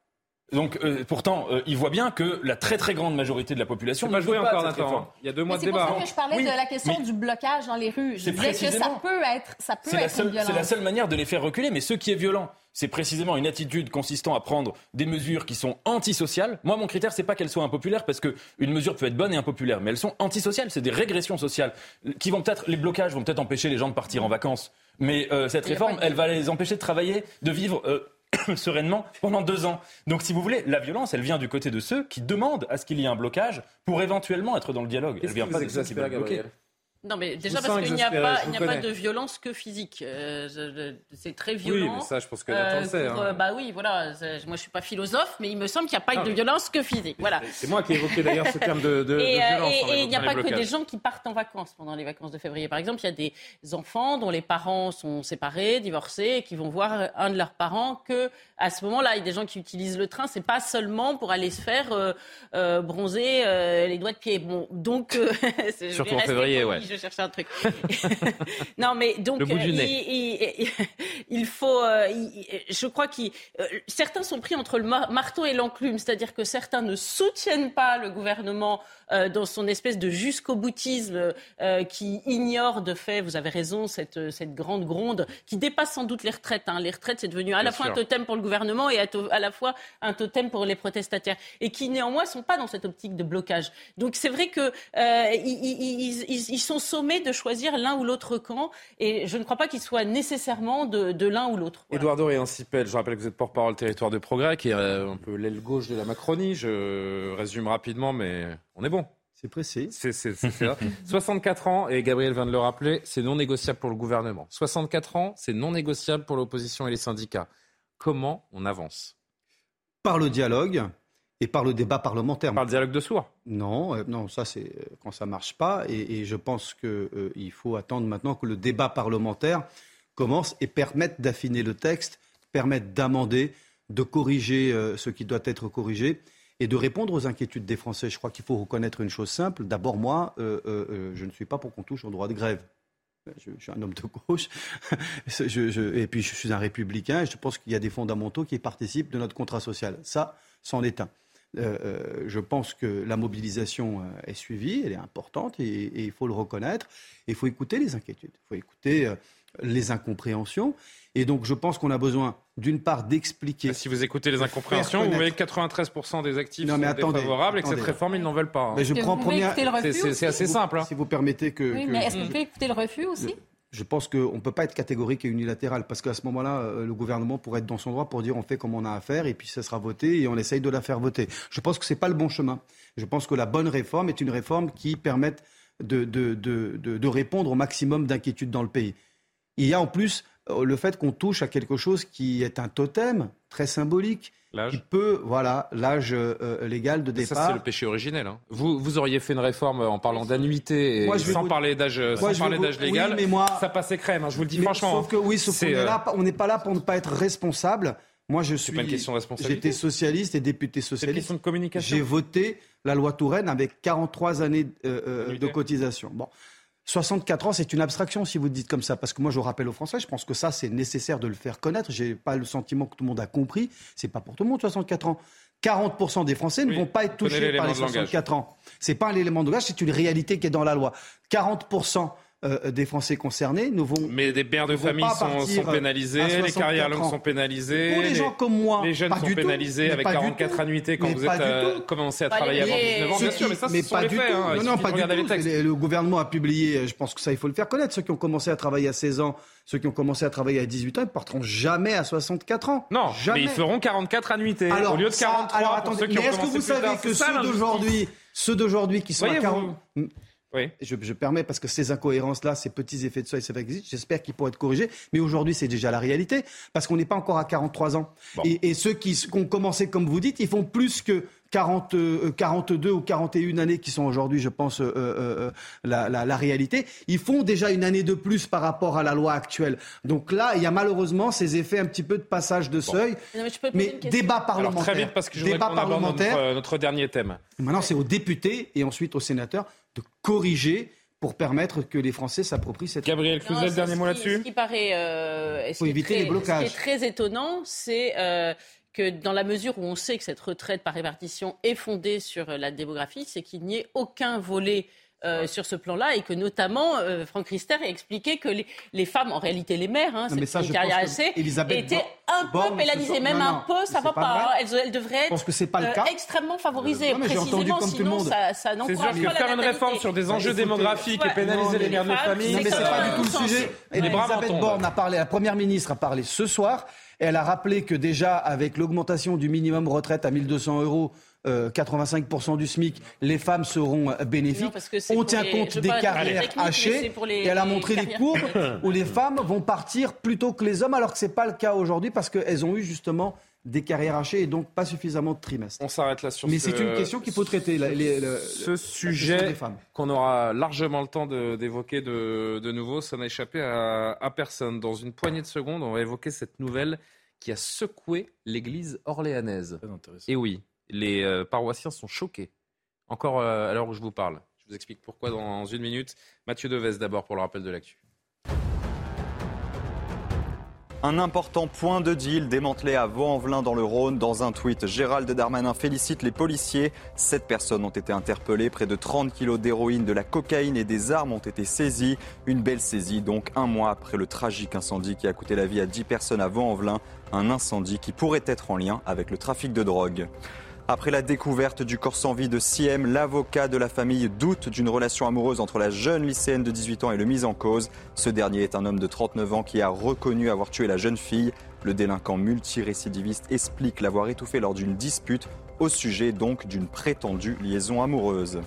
Donc, euh, pourtant, euh, il voit bien que la très très grande majorité de la population ne joué encore d'un Il y a deux mois de débat. C'est pour ça que je parlais de la question du blocage dans les rues. Je disais que ça peut être, ça peut être C'est la seule manière de les faire reculer. Mais ce qui est violent, c'est précisément une attitude consistant à prendre des mesures qui sont antisociales. Moi, mon critère, c'est pas qu'elles soient impopulaires, parce qu'une mesure peut être bonne et impopulaire, mais elles sont antisociales. C'est des régressions sociales qui vont peut-être, les blocages vont peut-être empêcher les gens de partir en vacances. Mais euh, cette réforme, elle va les empêcher de travailler, de vivre sereinement pendant deux ans. Donc, si vous voulez, la violence, elle vient du côté de ceux qui demandent à ce qu'il y ait un blocage pour éventuellement être dans le dialogue. Elle vient pas de ceux qui veulent bloquer. Non, mais déjà parce qu'il n'y a, pas, a pas de violence que physique. Euh, c'est très violent. Oui, mais ça, je pense que le sait. Hein. Euh, bah oui, voilà. Moi, je suis pas philosophe, mais il me semble qu'il n'y a pas de violence que physique. Voilà. C'est moi qui ai évoqué d'ailleurs ce terme de, de, et, de violence. Et il n'y a pas que des gens qui partent en vacances pendant les vacances de février. Par exemple, il y a des enfants dont les parents sont séparés, divorcés, et qui vont voir un de leurs parents que à ce moment-là, il y a des gens qui utilisent le train. C'est pas seulement pour aller se faire euh, bronzer les doigts de pied. Bon, donc surtout en février, ouais. Je cherchais un truc. non, mais donc il, faut. Euh, je crois que euh, certains sont pris entre le marteau et l'enclume, c'est-à-dire que certains ne soutiennent pas le gouvernement euh, dans son espèce de jusqu'au boutisme qui ignore de fait, vous avez raison, cette, cette grande gronde qui dépasse sans doute les retraites. Hein. Les retraites, c'est devenu à la fois un totem pour le gouvernement et à, la fois un totem pour les protestataires, et qui néanmoins sont pas dans cette optique de blocage. Donc c'est vrai que ils, ils, sont sommés de choisir l'un ou l'autre camp. Et je ne crois pas qu'il soit nécessairement de, l'un ou l'autre. Édouard Doré, Cipel, je rappelle que vous êtes porte-parole territoire de progrès, qui est euh, un peu l'aile gauche de la Macronie. Je résume rapidement, mais on est bon. C'est précis. C'est 64 ans, et Gabriel vient de le rappeler, c'est non négociable pour le gouvernement. 64 ans, c'est non négociable pour l'opposition et les syndicats. Comment on avance? Par le dialogue, et par le débat parlementaire. Par le dialogue de sourds Non, euh, non, ça c'est euh, quand ça marche pas. Et, je pense qu'il euh, faut attendre maintenant que le débat parlementaire commence et permette d'affiner le texte, permette d'amender, de corriger ce qui doit être corrigé et de répondre aux inquiétudes des Français. Je crois qu'il faut reconnaître une chose simple. D'abord, moi, je ne suis pas pour qu'on touche au droit de grève. Je, suis un homme de gauche, et puis je suis un républicain, et je pense qu'il y a des fondamentaux qui participent de notre contrat social. Ça, c'en est un. Euh, euh, je pense que la mobilisation euh, est suivie, elle est importante et, il faut le reconnaître. Il faut écouter les inquiétudes, il faut écouter les incompréhensions. Et donc, je pense qu'on a besoin, d'une part, d'expliquer. Si vous écoutez les incompréhensions, vous voyez que 93% des actifs sont défavorables et que cette réforme, ils n'en veulent pas. Hein. Mais je prends première. C'est assez simple. Hein. Si vous permettez que. Oui, mais est-ce qu'on peut écouter le refus aussi? Je pense qu'on ne peut pas être catégorique et unilatéral, parce qu'à ce moment-là, euh, le gouvernement pourrait être dans son droit pour dire on fait comme on a à faire, et puis ça sera voté, et on essaye de la faire voter. Je pense que ce n'est pas le bon chemin. Je pense que la bonne réforme est une réforme qui permette de, de, de, de répondre au maximum d'inquiétudes dans le pays. Il y a en plus euh, le fait qu'on touche à quelque chose qui est un totem très symbolique, qui peut, voilà, l'âge euh, légal de départ. Ça, c'est le péché originel. Hein. Vous, vous auriez fait une réforme en parlant d'annuité et sans parler d'âge, légal. mais moi, ça passait crème. Hein, je vous le dis franchement. Sauf que oui, sauf qu'on euh, on n'est pas là pour ne pas être responsable. Moi, je suis. Pas une question de responsabilité. J'étais socialiste et député socialiste. C'est une question de communication. J'ai voté la loi Touraine avec 43 années euh, de cotisation. Bon. 64 ans, c'est une abstraction si vous dites comme ça, parce que moi je rappelle aux Français, je pense que ça c'est nécessaire de le faire connaître. J'ai pas le sentiment que tout le monde a compris. C'est pas pour tout le monde 64 ans. 40% des Français ne vont pas être touchés par les 64 ans. C'est pas un élément de langage, c'est une réalité qui est dans la loi. 40% euh, des Français concernés ne vont. Mais des pères de famille sont, pénalisés, les carrières longues sont pénalisées. Pour les, gens comme moi, les jeunes sont pénalisés avec 44 annuités quand vous êtes euh, commencé à travailler avant 19 ans. Bien sûr, mais ça, mais pas du tout. Hein, non, non, pas du tout. Le gouvernement a publié, je pense que ça, il faut le faire connaître. Ceux qui ont commencé à travailler à 16 ans, ceux qui ont commencé à travailler à 18 ans, ils ne partiront jamais à 64 ans. Non, jamais. mais ils feront 44 annuités au lieu de 43 alors, attendez, ceux qui mais est-ce que vous savez que ceux d'aujourd'hui, ceux d'aujourd'hui qui sont à 40 oui. Je, je, permets parce que ces incohérences-là, ces petits effets de seuil, ça existent. J'espère qu'ils pourront être corrigés. Mais aujourd'hui, c'est déjà la réalité parce qu'on n'est pas encore à 43 ans. Et, et, ceux qui, qui, ont commencé, comme vous dites, ils font plus que 40, 42 euh, ou 41 années qui sont aujourd'hui, je pense, euh, euh, la, la, la, réalité. Ils font déjà une année de plus par rapport à la loi actuelle. Donc là, il y a malheureusement ces effets un petit peu de passage de seuil. mais, débat parlementaire. très vite, parce que je débat parlementaire. Notre, notre, dernier thème. Maintenant, c'est aux députés et ensuite aux sénateurs de corriger pour permettre que les Français s'approprient cette. Gabriel Cluzel, le dernier mot là-dessus. Ce qui paraît, euh, faut éviter les blocages. Ce qui est très étonnant, c'est euh, que dans la mesure où on sait que cette retraite par répartition est fondée sur la démographie, c'est qu'il n'y ait aucun volet euh, sur ce plan-là et que notamment euh, Franck Rister a expliqué que les, les, femmes, en réalité les mères, hein, c'est une carrière assez, étaient un peu pénalisées, même un peu, ça va pas. Hein. elles, elles, devraient être que pas le cas. Euh, extrêmement favorisées, précisément, sinon ça, ça n'encourage pas faire une réforme sur des enjeux démographiques et pénaliser les mères de famille. Non, mais c'est pas du tout le sujet. Elisabeth Borne a parlé, la première ministre a parlé ce soir. Elle a rappelé que déjà, avec l'augmentation du minimum retraite à 1200 euros, 85% euh, du SMIC, les femmes seront euh, bénéfiques. On tient compte des carrières hachées et elle a montré des courbes où les femmes vont partir plutôt que les hommes, alors que ce n'est pas le cas aujourd'hui parce qu'elles ont eu justement des carrières hachées et donc pas suffisamment de trimestres. On s'arrête là sur Mais c'est une question qu'il faut traiter. ce sujet qu'on aura largement le temps d'évoquer de, de, nouveau, ça n'a échappé à, à, personne. Dans une poignée de secondes, on va évoquer cette nouvelle qui a secoué l'église orléanaise. Et oui, les euh, paroissiens sont choqués. Encore euh, à l'heure où je vous parle. Je vous explique pourquoi dans une minute. Mathieu Deves d'abord pour le rappel de l'actu. Un important point de deal démantelé à Vaux-en-Velin dans le Rhône. Dans un tweet, Gérald Darmanin félicite les policiers. Sept personnes ont été interpellées. Près de 30 kilos d'héroïne, de la cocaïne et des armes ont été saisies. Une belle saisie, donc un mois après le tragique incendie qui a coûté la vie à 10 personnes à Vaux-en-Velin. Un incendie qui pourrait être en lien avec le trafic de drogue. Après la découverte du corps sans vie de Siem, l'avocat de la famille doute d'une relation amoureuse entre la jeune lycéenne de 18 ans et le mis en cause. Ce dernier est un homme de 39 ans qui a reconnu avoir tué la jeune fille. Le délinquant multirécidiviste explique l'avoir étouffé lors d'une dispute au sujet donc d'une prétendue liaison amoureuse.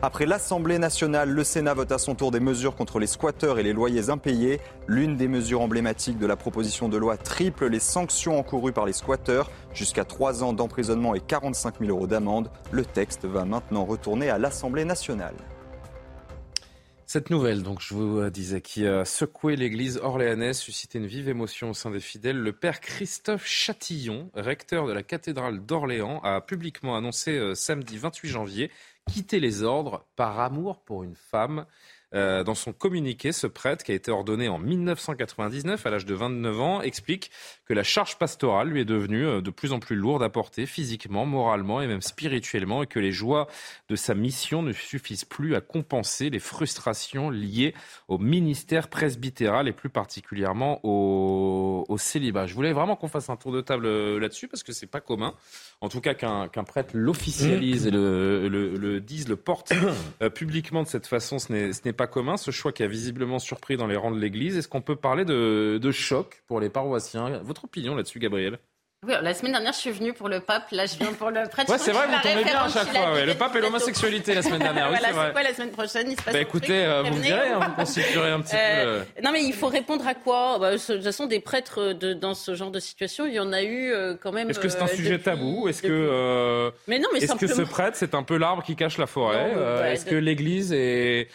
Après l'Assemblée nationale, le Sénat vote à son tour des mesures contre les squatteurs et les loyers impayés. L'une des mesures emblématiques de la proposition de loi triple les sanctions encourues par les squatteurs, jusqu'à 3 ans d'emprisonnement et 45 000 euros d'amende. Le texte va maintenant retourner à l'Assemblée nationale. Cette nouvelle, donc je vous disais, qui a secoué l'église orléanaise, suscité une vive émotion au sein des fidèles, le père Christophe Chatillon, recteur de la cathédrale d'Orléans, a publiquement annoncé euh, samedi 28 janvier quitter les ordres par amour pour une femme. Euh, dans son communiqué, ce prêtre, qui a été ordonné en 1999 à l'âge de 29 ans, explique que la charge pastorale lui est devenue euh, de plus en plus lourde à porter physiquement, moralement et même spirituellement, et que les joies de sa mission ne suffisent plus à compenser les frustrations liées au ministère presbytéral et plus particulièrement au, célibat. Je voulais vraiment qu'on fasse un tour de table euh, là-dessus parce que c'est pas commun en tout cas qu'un prêtre l'officialise et le, le, dise, le porte euh, publiquement de cette façon, ce n'est pas commun. Ce choix qui a visiblement surpris dans les rangs de l'Église. Est-ce qu'on peut parler de, choc pour les paroissiens? Votre opinion là-dessus, Gabriel? Oui, la semaine dernière, je suis venue pour le pape. Là, je viens pour le prêtre. Ouais, c'est vrai, vous tombez bien à chaque fois. Ouais. Le pape et l'homosexualité la semaine dernière. Oui, c'est quoi la semaine prochaine? Il se passe bah, écoutez, euh, vous me direz, hein, vous constituerez un petit euh, peu. Non, mais il faut répondre à quoi? Bah, De toute façon, des prêtres de, dans ce genre de situation, il y en a eu euh, quand même. Est-ce que c'est un sujet tabou? Est-ce que. mais non, mais Est-ce simplement... que ce prêtre, c'est un peu l'arbre qui cache la forêt? Bah, Est-ce que l'Église est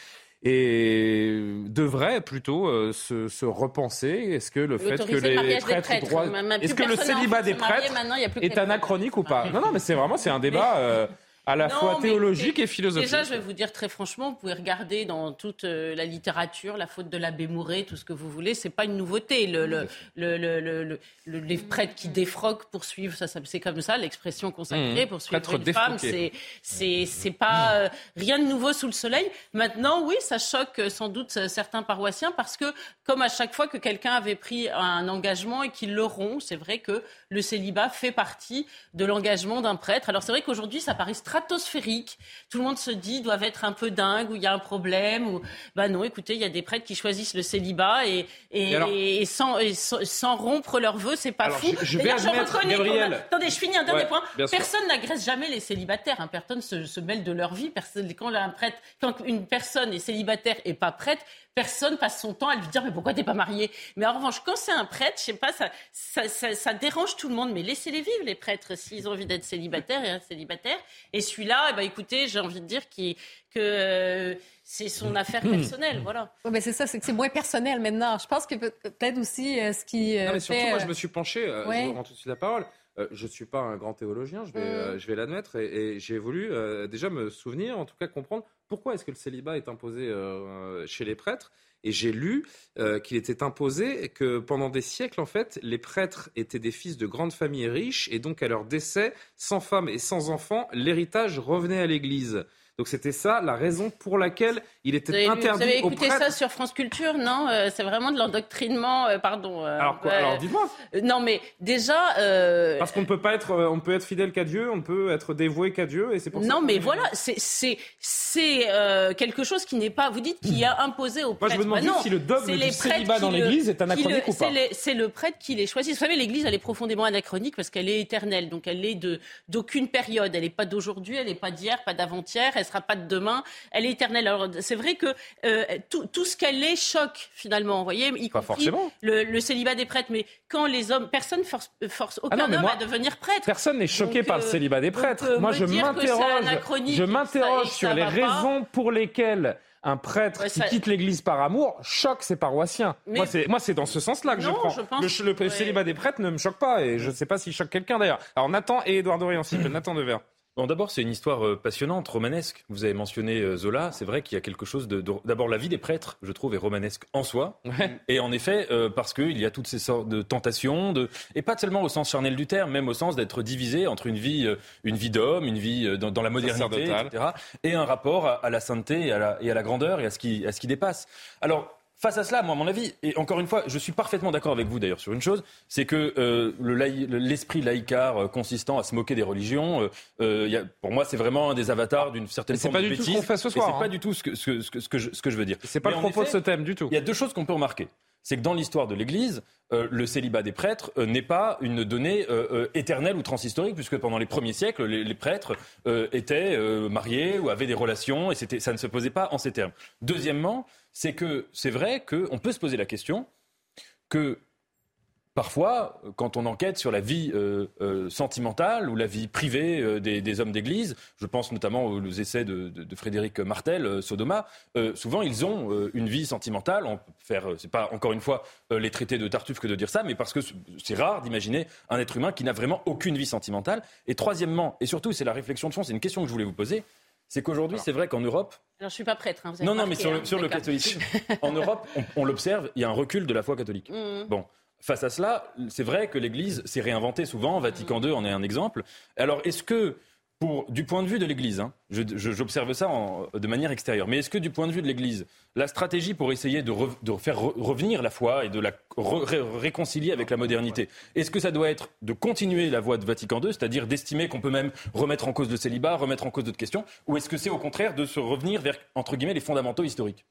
et devrait plutôt euh, se, se, repenser. Est-ce que le fait que les prêtres, prêtres, droit... est-ce que le célibat des prêtres est anachronique ou pas? Non, non, mais c'est vraiment c'est un débat. Euh, à la fois théologique et philosophique. Déjà, je vais vous dire très franchement, vous pouvez regarder dans toute euh, la littérature, la faute de l'abbé Mouret, tout ce que vous voulez, c'est pas une nouveauté. Le, le, le, les prêtres qui défroquent pour suivre, ça, c'est comme ça l'expression consacrée, mmh. pour suivre une femme, c'est c'est pas euh, rien de nouveau sous le soleil. Maintenant, oui, ça choque euh, sans doute certains paroissiens parce que, comme à chaque fois que quelqu'un avait pris un engagement et qu'il le rompt, c'est vrai que le célibat fait partie de l'engagement d'un prêtre. Alors c'est vrai qu'aujourd'hui, ça paraît stratosphérique. Tout le monde se dit doivent être un peu dingue ou il y a un problème ou bah non. Écoutez, il y a des prêtres qui choisissent le célibat et, et, sans, sans, rompre leurs vœux, c'est pas fou. Je, vais admettre, Gabriel. Attendez, je finis un dernier point. Personne n'agresse jamais les célibataires. Hein. Personne se, se mêle de leur vie. Personne, quand un prêtre, quand une personne est célibataire et pas prête, personne passe son temps à lui dire mais pourquoi t'es pas marié Mais en revanche, quand c'est un prêtre, je sais pas, ça, ça, ça, dérange tout le monde. Mais laissez-les vivre les prêtres s'ils ont envie d'être célibataires et un célibataire. Et celui-là, eh ben, écoutez, j'ai envie de dire que euh, c'est son affaire personnelle, voilà. Ouais, mais c'est ça, c'est que c'est moins personnel maintenant. Je pense que peut-être aussi euh, ce qui euh, non, mais surtout, moi, je me suis penché. je vous rends tout de suite la parole. Je ne suis pas un grand théologien, je vais, mm. je vais l'admettre, et, j'ai voulu déjà me souvenir, en tout cas comprendre pourquoi est-ce que le célibat est imposé chez les prêtres. Et j'ai lu qu'il était imposé que pendant des siècles, en fait, les prêtres étaient des fils de grandes familles riches, et donc à leur décès, sans femme et sans enfants, l'héritage revenait à l'Église. Donc c'était ça la raison pour laquelle il était interdit Vous avez écouté ça sur France Culture, non euh, C'est vraiment de l'endoctrinement, euh, pardon. Euh, alors quoi Alors dites-moi. non mais déjà. Parce qu'on peut pas être, on peut être fidèle qu'à Dieu, on peut être dévoué qu'à Dieu, et c'est pour non, ça. Non mais voilà, c'est c'est c'est quelque chose qui n'est pas. Vous dites qu'il a imposé aux prêtres. Moi je me demande bah, si le dogme du célibat dans l'Église est anachronique ou pas. C'est le prêtre qui les choisit. Vous savez, l'Église elle est profondément anachronique parce qu'elle est éternelle, donc elle est de d'aucune période. Elle n'est pas d'aujourd'hui, elle n'est pas d'hier, pas d'avant-hier elle sera pas de demain, elle est éternelle. Alors c'est vrai que euh, tout, tout, ce qu'elle est choque finalement, vous voyez, y pas forcément. Le, célibat des prêtres, mais quand les hommes, personne force, force ah aucun homme à devenir prêtre. Personne n'est choqué par le euh, célibat des prêtres. Euh, moi, je m'interroge, je m'interroge sur les raisons pour lesquelles un prêtre qui quitte l'Église par amour choque ses paroissiens. Moi, c'est dans ce sens-là que je prends. le, célibat des prêtres ne me choque pas, et je ne sais pas s'il choque quelqu'un d'ailleurs. Alors Nathan et Édouard Dorian, Nathan Devers. Bon, d'abord, c'est une histoire euh, passionnante, romanesque. Vous avez mentionné euh, Zola. C'est vrai qu'il y a quelque chose de. D'abord, la vie des prêtres, je trouve, est romanesque en soi. Et en effet, euh, parce qu'il y a toutes ces sortes de tentations, de... et pas seulement au sens charnel du terme, même au sens d'être divisé entre une vie, une vie d'homme, une vie dans, la modernité, etc., et un rapport à, la sainteté et à la, et à la, grandeur et à ce qui, à ce qui dépasse. Alors, Face à cela, moi, à mon avis, et encore une fois, je suis parfaitement d'accord avec vous d'ailleurs sur une chose, c'est que euh, l'esprit laïcard euh, consistant à se moquer des religions, euh, y a, pour moi, c'est vraiment un des avatars d'une certaine forme de bêtise. C'est pas du tout ce qu'on fait ce soir. C'est pas hein. du tout ce que, ce, ce, ce, que je, ce que je veux dire. C'est pas le propos de ce thème du tout. Il y a deux choses qu'on peut remarquer c'est que dans l'histoire de l'Église, le célibat des prêtres n'est pas une donnée éternelle ou transhistorique, puisque pendant les premiers siècles, les, les prêtres étaient mariés ou avaient des relations, et ça ne se posait pas en ces termes. Deuxièmement, c'est que c'est vrai qu'on peut se poser la question que Parfois, quand on enquête sur la vie euh, euh, sentimentale ou la vie privée euh, des, hommes d'Église, je pense notamment aux, essais de, Frédéric Martel, Sodoma, souvent ils ont une vie sentimentale. On peut faire, c'est pas encore une fois les traités de Tartuffe que de dire ça, mais parce que c'est rare d'imaginer un être humain qui n'a vraiment aucune vie sentimentale. Et troisièmement, et surtout, c'est la réflexion de fond, c'est une question que je voulais vous poser, c'est qu'aujourd'hui, c'est vrai qu'en Europe. Alors, je suis pas prêtre. Hein, non, non, mais sur le, hein, catholicisme, en Europe, on, l'observe, il y a un recul de la foi catholique. Mmh. Bon. Face à cela, c'est vrai que l'Église s'est réinventée souvent. Vatican II en est un exemple. Alors, est-ce que du point de vue de l'Église, hein, j'observe ça de manière extérieure, mais est-ce que du point de vue de l'Église, la stratégie pour essayer de, faire revenir la foi et de la réconcilier avec la modernité, est-ce que ça doit être de continuer la voie de Vatican II, c'est-à-dire d'estimer qu'on peut même remettre en cause le célibat, remettre en cause d'autres questions, ou est-ce que c'est au contraire de se revenir vers, entre guillemets, les fondamentaux historiques?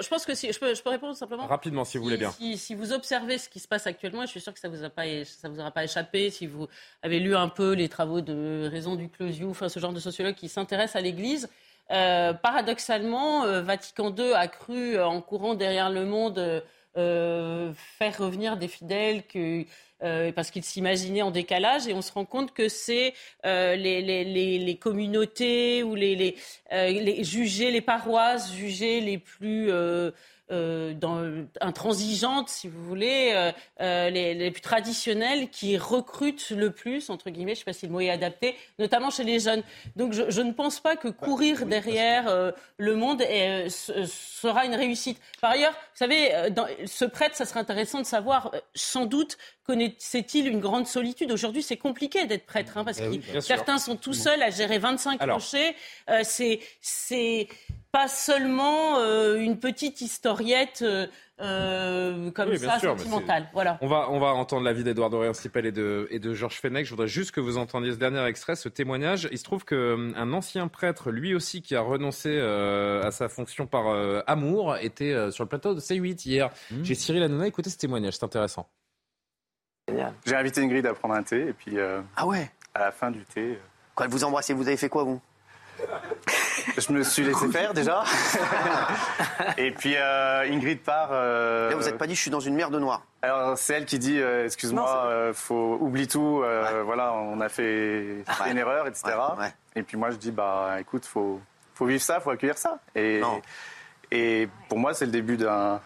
Je pense que si je peux, je peux répondre simplement. Rapidement, si vous voulez bien. Si, vous observez ce qui se passe actuellement, je suis sûr que ça vous a pas, ça vous aura pas échappé. Si vous avez lu un peu les travaux de Raison du Closiou, enfin ce genre de sociologue qui s'intéresse à l'Église, euh, paradoxalement, euh, Vatican II a cru en courant derrière le monde faire revenir des fidèles que euh, parce qu'ils s'imaginaient en décalage et on se rend compte que c'est euh, les, les, les, communautés ou les, euh, les, juger les paroisses, juger les plus euh, dans, intransigeantes, si vous voulez, euh, euh, les, les, plus traditionnelles, qui recrutent le plus, entre guillemets, je ne sais pas si le mot est adapté, notamment chez les jeunes. Donc je, je ne pense pas que courir derrière euh, le monde est, sera une réussite. Par ailleurs, vous savez, dans, ce prêtre, ça serait intéressant de savoir, sans doute, connaissait-il une grande solitude Aujourd'hui, c'est compliqué d'être prêtre, hein, parce eh que certains sont tout seuls à gérer 25 clochers. Euh, c'est pas seulement euh, une petite historiette euh, euh, comme ça, sentimentale. Voilà. On va, on va entendre l'avis d'Edouard Dorian Sipel et de, et de Georges Fenech. Je voudrais juste que vous entendiez ce dernier extrait, ce témoignage. Il se trouve qu'un ancien prêtre, lui aussi, qui a renoncé à sa fonction par amour, était sur le plateau de C8 hier. Mmh. J'ai Cyril Hanouna, écoutez ce témoignage, c'est intéressant. J'ai invité Ingrid à prendre un thé et puis ah ouais. à la fin du thé. Quand elle vous embrassez, vous avez fait quoi vous? Je me suis laissé faire déjà. et puis euh, Ingrid part. Euh, vous n'êtes pas dit je suis dans une mer de noir. Alors c'est elle qui dit euh, excuse-moi, faut oublie tout. Voilà, on a fait, une erreur, etc. et puis moi je dis bah écoute, faut faut vivre ça, faut accueillir ça. Et et pour moi c'est le début d'un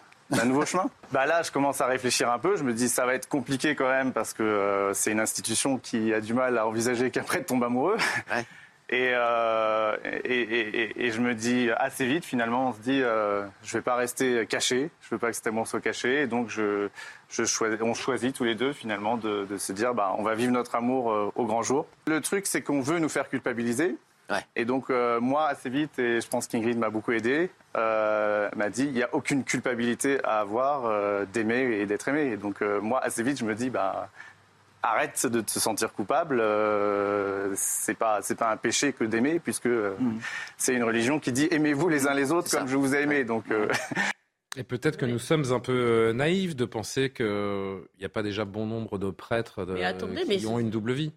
nouveau chemin. Bah là, je commence à réfléchir un peu. Je me dis, ça va être compliqué quand même parce que c'est une institution qui a du mal à envisager qu'après tombe amoureux. Euh, et, et, et, je me dis assez vite, finalement, on se dit, euh, je vais pas rester caché, je veux pas que cet amour soit caché, et donc je, je choisis, on choisit tous les deux finalement de, de se dire, bah, on va vivre notre amour euh, au grand jour. Le truc, c'est qu'on veut nous faire culpabiliser. Ouais. Et donc euh, moi, assez vite, et je pense qu'Ingrid m'a beaucoup aidé, m'a dit, il n'y a aucune culpabilité à avoir d'aimer et d'être aimé. Et donc moi, assez vite, je me dis, bah arrête de te sentir coupable. Euh, c'est pas c'est pas un péché que d'aimer puisque euh, mm. c'est une religion qui dit aimez-vous les uns les autres comme je vous ai aimé. Donc euh, Et peut-être que nous sommes un peu naïfs de penser qu'il n'y a pas déjà bon nombre de prêtres qui ont une double vie.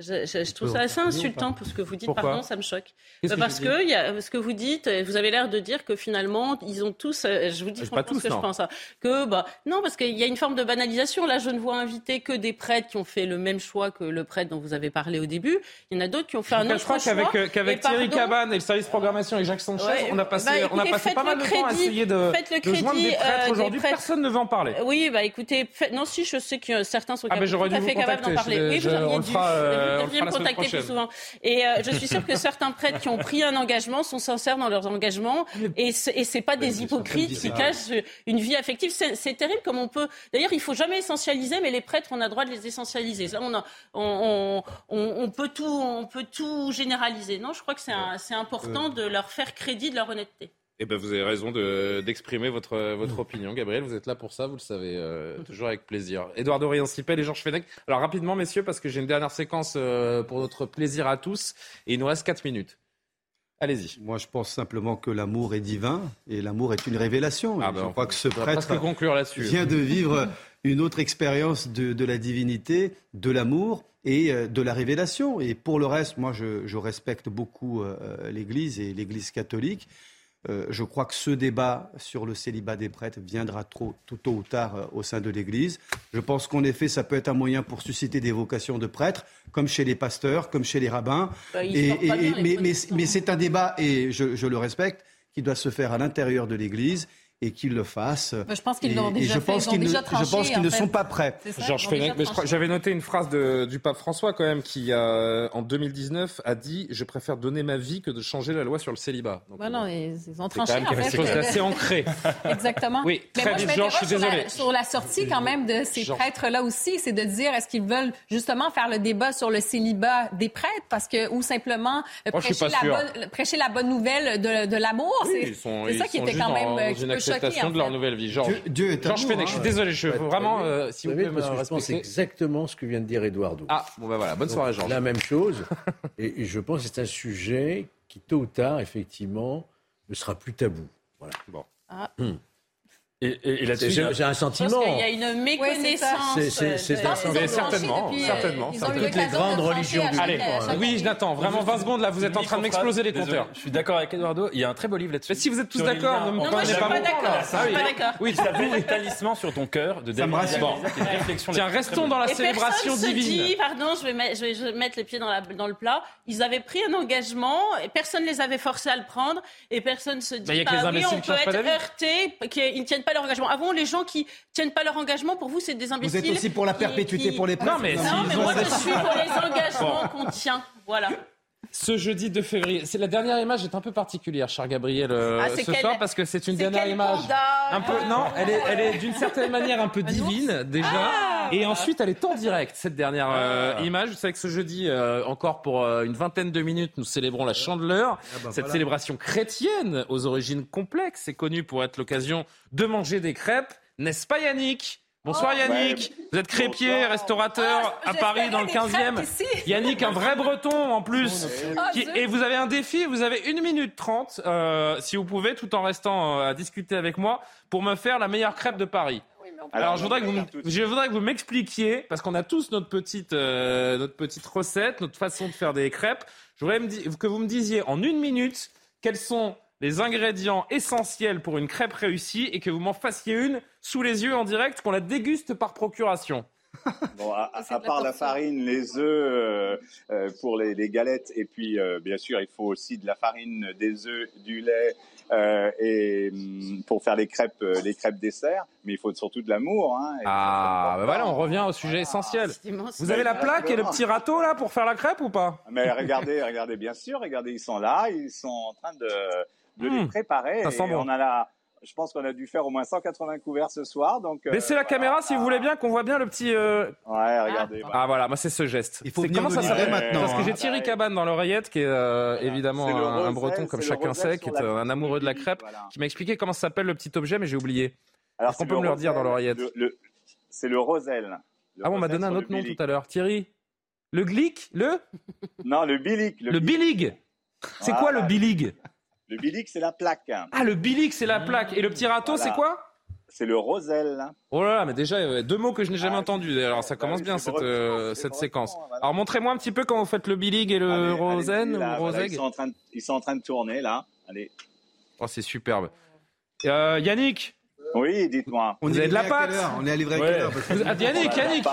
Je, trouve ça assez insultant pour ce que vous dites. Pardon, ça me choque. Parce que, y a, ce que vous dites, vous avez l'air de dire que finalement, ils ont tous. Euh, je vous dis franchement ce que je pense. Hein, que bah non, parce qu'il y a une forme de banalisation. Là, je ne vois inviter que des prêtres qui ont fait le même choix que le prêtre dont vous avez parlé au début. Il y en a d'autres qui ont fait un autre choix. qu'avec euh, qu'avec Thierry Cabane et le service programmation et Jacques Sanchez, on a passé, bah, on a passé pas mal de temps à essayer de, faites le crédit, joindre des prêtres. Euh, Aujourd'hui, personne ne veut en parler. Oui, bah écoutez, non, si je sais que certains sont ah, tout à fait capables d'en parler. Oui, vous auriez dû me contacter plus souvent. Et euh, je suis sûre que certains prêtres qui ont pris un engagement sont sincères dans leurs engagements et c'est pas des hypocrites qui cachent une vie affective. C'est terrible comme on peut. D'ailleurs, il faut jamais essentialiser, mais les prêtres, on a droit de les essentialiser. Là, on, a, on, on, on, peut tout, on peut tout généraliser. Non, je crois que c'est important euh. de leur faire crédit de leur honnêteté. Eh ben, vous avez raison d'exprimer votre, votre opinion. Gabriel, vous êtes là pour ça, vous le savez, euh, toujours avec plaisir. Édouard Dorian Sipel et Georges Fenech. Alors rapidement, messieurs, parce que j'ai une dernière séquence euh, pour notre plaisir à tous, et il nous reste 4 minutes. Allez-y. Moi, je pense simplement que l'amour est divin et l'amour est une révélation. Ah ben, je crois que ce prêtre vient de vivre une autre expérience de, de, la divinité, de l'amour et euh, de la révélation. Et pour le reste, moi, je, je respecte beaucoup l'Église et l'Église catholique. Euh, je crois que ce débat sur le célibat des prêtres viendra trop, tout tôt ou tard euh, au sein de l'Église. Je pense qu'en effet, ça peut être un moyen pour susciter des vocations de prêtres, comme chez les pasteurs, comme chez les rabbins. Bah, mais, c'est un débat, et je le respecte, qui doit se faire à l'intérieur de l'Église et qu'ils le fassent. je pense qu'ils l'ont déjà fait, Je pense qu'ils ne sont pas prêts. Georges j'avais noté une phrase de, du pape François quand même qui, euh, en 2019, a dit « Je préfère donner ma vie que de changer la loi sur le célibat ». Bah non, ils ont tranché. C'est quand même quelque chose d'assez ancré. Exactement. Oui, très vite, Georges, je suis désolé. Sur la sortie quand même de ces prêtres-là aussi, c'est de dire est-ce qu'ils veulent justement faire le débat sur le célibat des prêtres? Parce que ou simplement prêcher, la bonne, prêcher, la bonne, nouvelle de, de l'amour. c'est ça qui était quand même acceptation de leur nouvelle vie. Georges, Dieu, est Georges Fenech, je suis désolé, je veux vraiment, euh, si vous, pouvez me respecter. C'est exactement ce que vient de dire Eduardo. Ah, bon ben voilà, bonne soirée Georges. La même chose, et, je pense que c'est un sujet qui, tôt ou tard, effectivement, ne sera plus tabou. Voilà. Bon. Ah. Hmm. Et, j'ai un sentiment. Parce qu'il y a une méconnaissance. c'est certainement, certainement. Toutes les grandes religions du Allez, oui, Nathan, vraiment 20 secondes là, vous êtes en train de m'exploser les compteurs. Je suis d'accord avec Eduardo, il y a un très beau livre là-dessus. Si vous êtes tous d'accord, ne me prenez pas pas d'accord. Je suis pas d'accord. Oui, ça fait talisman sur ton cœur de réflexion. Tiens, restons dans la célébration divine. Pardon, je vais mettre les pieds dans le plat. Ils avaient pris un engagement, et personne ne les avait forcés à le prendre, et personne se dit, bah oui, on peut être heurté, qu'ils ne tiennent pas leur engagement. Avant, les gens qui tiennent pas leur engagement, pour vous, c'est des imbéciles. Vous êtes aussi pour la perpétuité pour les prêtres Non, mais, non, mais moi, je suis pour les engagements qu'on tient. Voilà. Ce jeudi 2 février, c'est la dernière image est un peu particulière, cher Gabriel, euh, ah, ce soir parce que c'est une dernière image. Un peu, non, elle est, elle est d'une certaine manière un peu divine déjà, ah. et ensuite elle est en direct cette dernière euh, ah. image. Vous savez que ce jeudi, euh, encore pour une vingtaine de minutes, nous célébrons la Chandeleur, bah cette célébration chrétienne aux origines complexes, c'est connu pour être l'occasion de manger des crêpes, n'est-ce pas Yannick? Bonsoir oh, Yannick, vous êtes crépier, restaurateur ah, à Paris dans le 15e. Yannick, un vrai breton en plus. Oh, et vous avez un défi, vous avez une minute trente, euh, si vous pouvez, tout en restant euh, à discuter avec moi, pour me faire la meilleure crêpe de Paris. Alors, je voudrais, que vous, je voudrais que vous m'expliquiez, parce qu'on a tous notre petite, euh, notre petite recette, notre façon de faire des crêpes. Je voudrais que vous me disiez en une minute quels sont les ingrédients essentiels pour une crêpe réussie et que vous m'en fassiez une sous les yeux en direct, qu'on la déguste par procuration. Bon, à, part la farine, les œufs euh, euh, pour les, galettes, et puis euh, bien sûr, il faut aussi de la farine, des œufs, du lait, et mm, pour faire les crêpes, les crêpes dessert. Mais il faut surtout de l'amour. Hein, ah, ben voilà, on revient au sujet essentiel. Vous avez la plaque et le petit râteau là pour faire la crêpe ou pas? Mais regardez, regardez, bien sûr, regardez, ils sont là, ils sont en train de de les hmm. préparer. On a la, je pense qu'on a dû faire au moins 180 couverts ce soir. Donc, euh, Baissez la caméra si vous voulez bien, qu'on voit bien le petit. Euh, ouais, regardez. Ah, voilà, moi c'est ce geste. Il faut comment ça s'appelle maintenant Parce que j'ai Thierry Cabane dans l'oreillette, qui est euh, évidemment un, breton comme chacun sait, qui est un amoureux de la crêpe, qui m'a expliqué comment ça s'appelle le petit objet, mais j'ai oublié. Alors, qu'on peut me le redire dans l'oreillette C'est le roselle. ah bon, on m'a donné un autre nom tout à l'heure. Thierry Le glic Le Non, le bilig. Le bilig C'est quoi le bilig? Le bilic, c'est la plaque. Ah, le bilic, c'est la plaque. Et le petit râteau, c'est quoi c'est le roselle. Oh là là, mais déjà, deux mots que je n'ai jamais ah, entendus. Alors ça commence bien cette, euh, cette séquence. Alors montrez-moi un petit peu quand vous faites le bilig et le rosen ou ils, sont en train de, ils sont en train de tourner là. Allez. Oh, c'est superbe. Euh, Yannick Oui, dites-moi. Vous avez de la pâte On est à livrer à Yannick, Yannick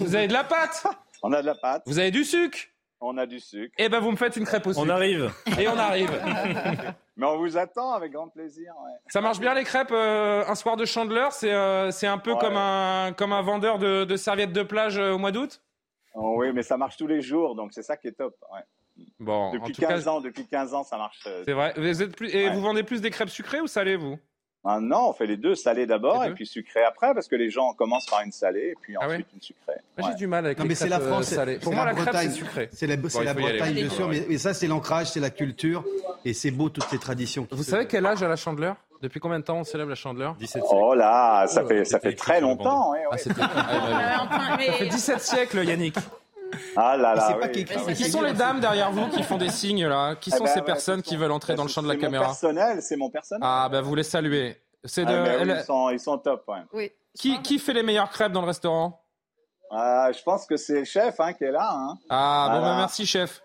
Vous avez de la pâte On a de la pâte. Vous avez du sucre on a du sucre. Eh ben, vous me faites une crêpe au sucre. On arrive. Et on arrive. Mais on vous attend avec grand plaisir. Ça marche bien les crêpes euh, un soir de chandeleur C'est euh, c'est un peu comme, un, comme un vendeur de, serviettes de plage euh, au mois d'août? Oh, Oui, mais ça marche tous les jours, donc c'est ça qui est top. Bon, depuis 15 ans, depuis 15 ans, ça marche. C'est vrai. Vous êtes plus... Et vous vendez plus des crêpes sucrées ou salées, vous? Ah non, on fait les deux, salé d'abord et puis sucré après, parce que les gens commencent par une salée et puis ah ensuite une sucrée. J'ai du mal avec non, mais c'est la France, salées. Pour moi, la, crêpe, c'est sucré. C'est la, Bretagne, bien sûr, mais, ça, c'est l'ancrage, c'est la culture et c'est beau toutes ces traditions. Vous savez quel âge a la chandeleur? Depuis combien de temps on célèbre la chandeleur? 17 siècles. Oh là, ça fait, ça fait très longtemps. Ouais. Ah, ça fait 17 siècles, Yannick. Ah là là. Qui, qui sont les dames derrière vous qui font des signes là Qui eh sont ben, ces personnes qui veulent entrer dans le champ de la caméra C'est mon personnel, c'est mon personnel. Ah ben vous les saluez. C'est ah, de. ils, sont, ils sont top. Ouais. Oui. Qui, qui fait les meilleures crêpes dans le restaurant? Ah, Je pense que c'est le chef hein, qui est là. Hein. Ah, bon, ben, merci, chef.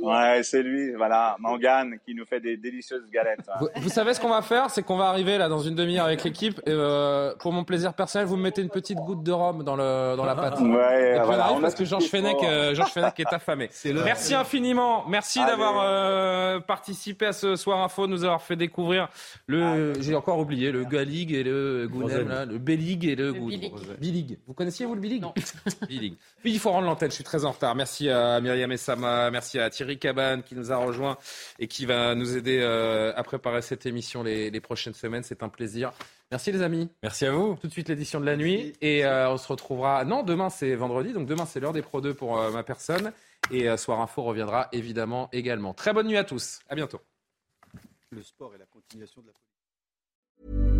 Ouais, c'est lui, voilà, Mangane, qui nous fait des délicieuses galettes. Hein. Vous, savez ce qu'on va faire? C'est qu'on va arriver là dans une demi-heure avec l'équipe. Et euh, pour mon plaisir personnel, vous me mettez une petite goutte de rhum dans, le, dans la pâte. Ouais, et puis on arrive parce que Georges Fenech, euh, Georges Fenech est affamé. Merci infiniment. Merci d'avoir euh, participé à ce Soir Info, nous avoir fait découvrir le. J'ai encore oublié le Galig et le Gounem, là, le Bélig et le, le Bilig. Vous connaissiez vous le Bilig Non. Bilig. Puis il faut rendre l'antenne. Je suis très en retard. Merci à Myriam Essama, merci à Thierry Cabane qui nous a rejoint et qui va nous aider euh, à préparer cette émission les, prochaines semaines. C'est un plaisir. Merci les amis. Merci à vous. Tout de suite l'édition de la nuit et euh, on se retrouvera. Non, demain c'est vendredi, donc demain c'est l'heure des Pro 2 pour euh, ma personne et Soir Info reviendra évidemment également. Très bonne nuit à tous. À bientôt. Le sport et la continuation de la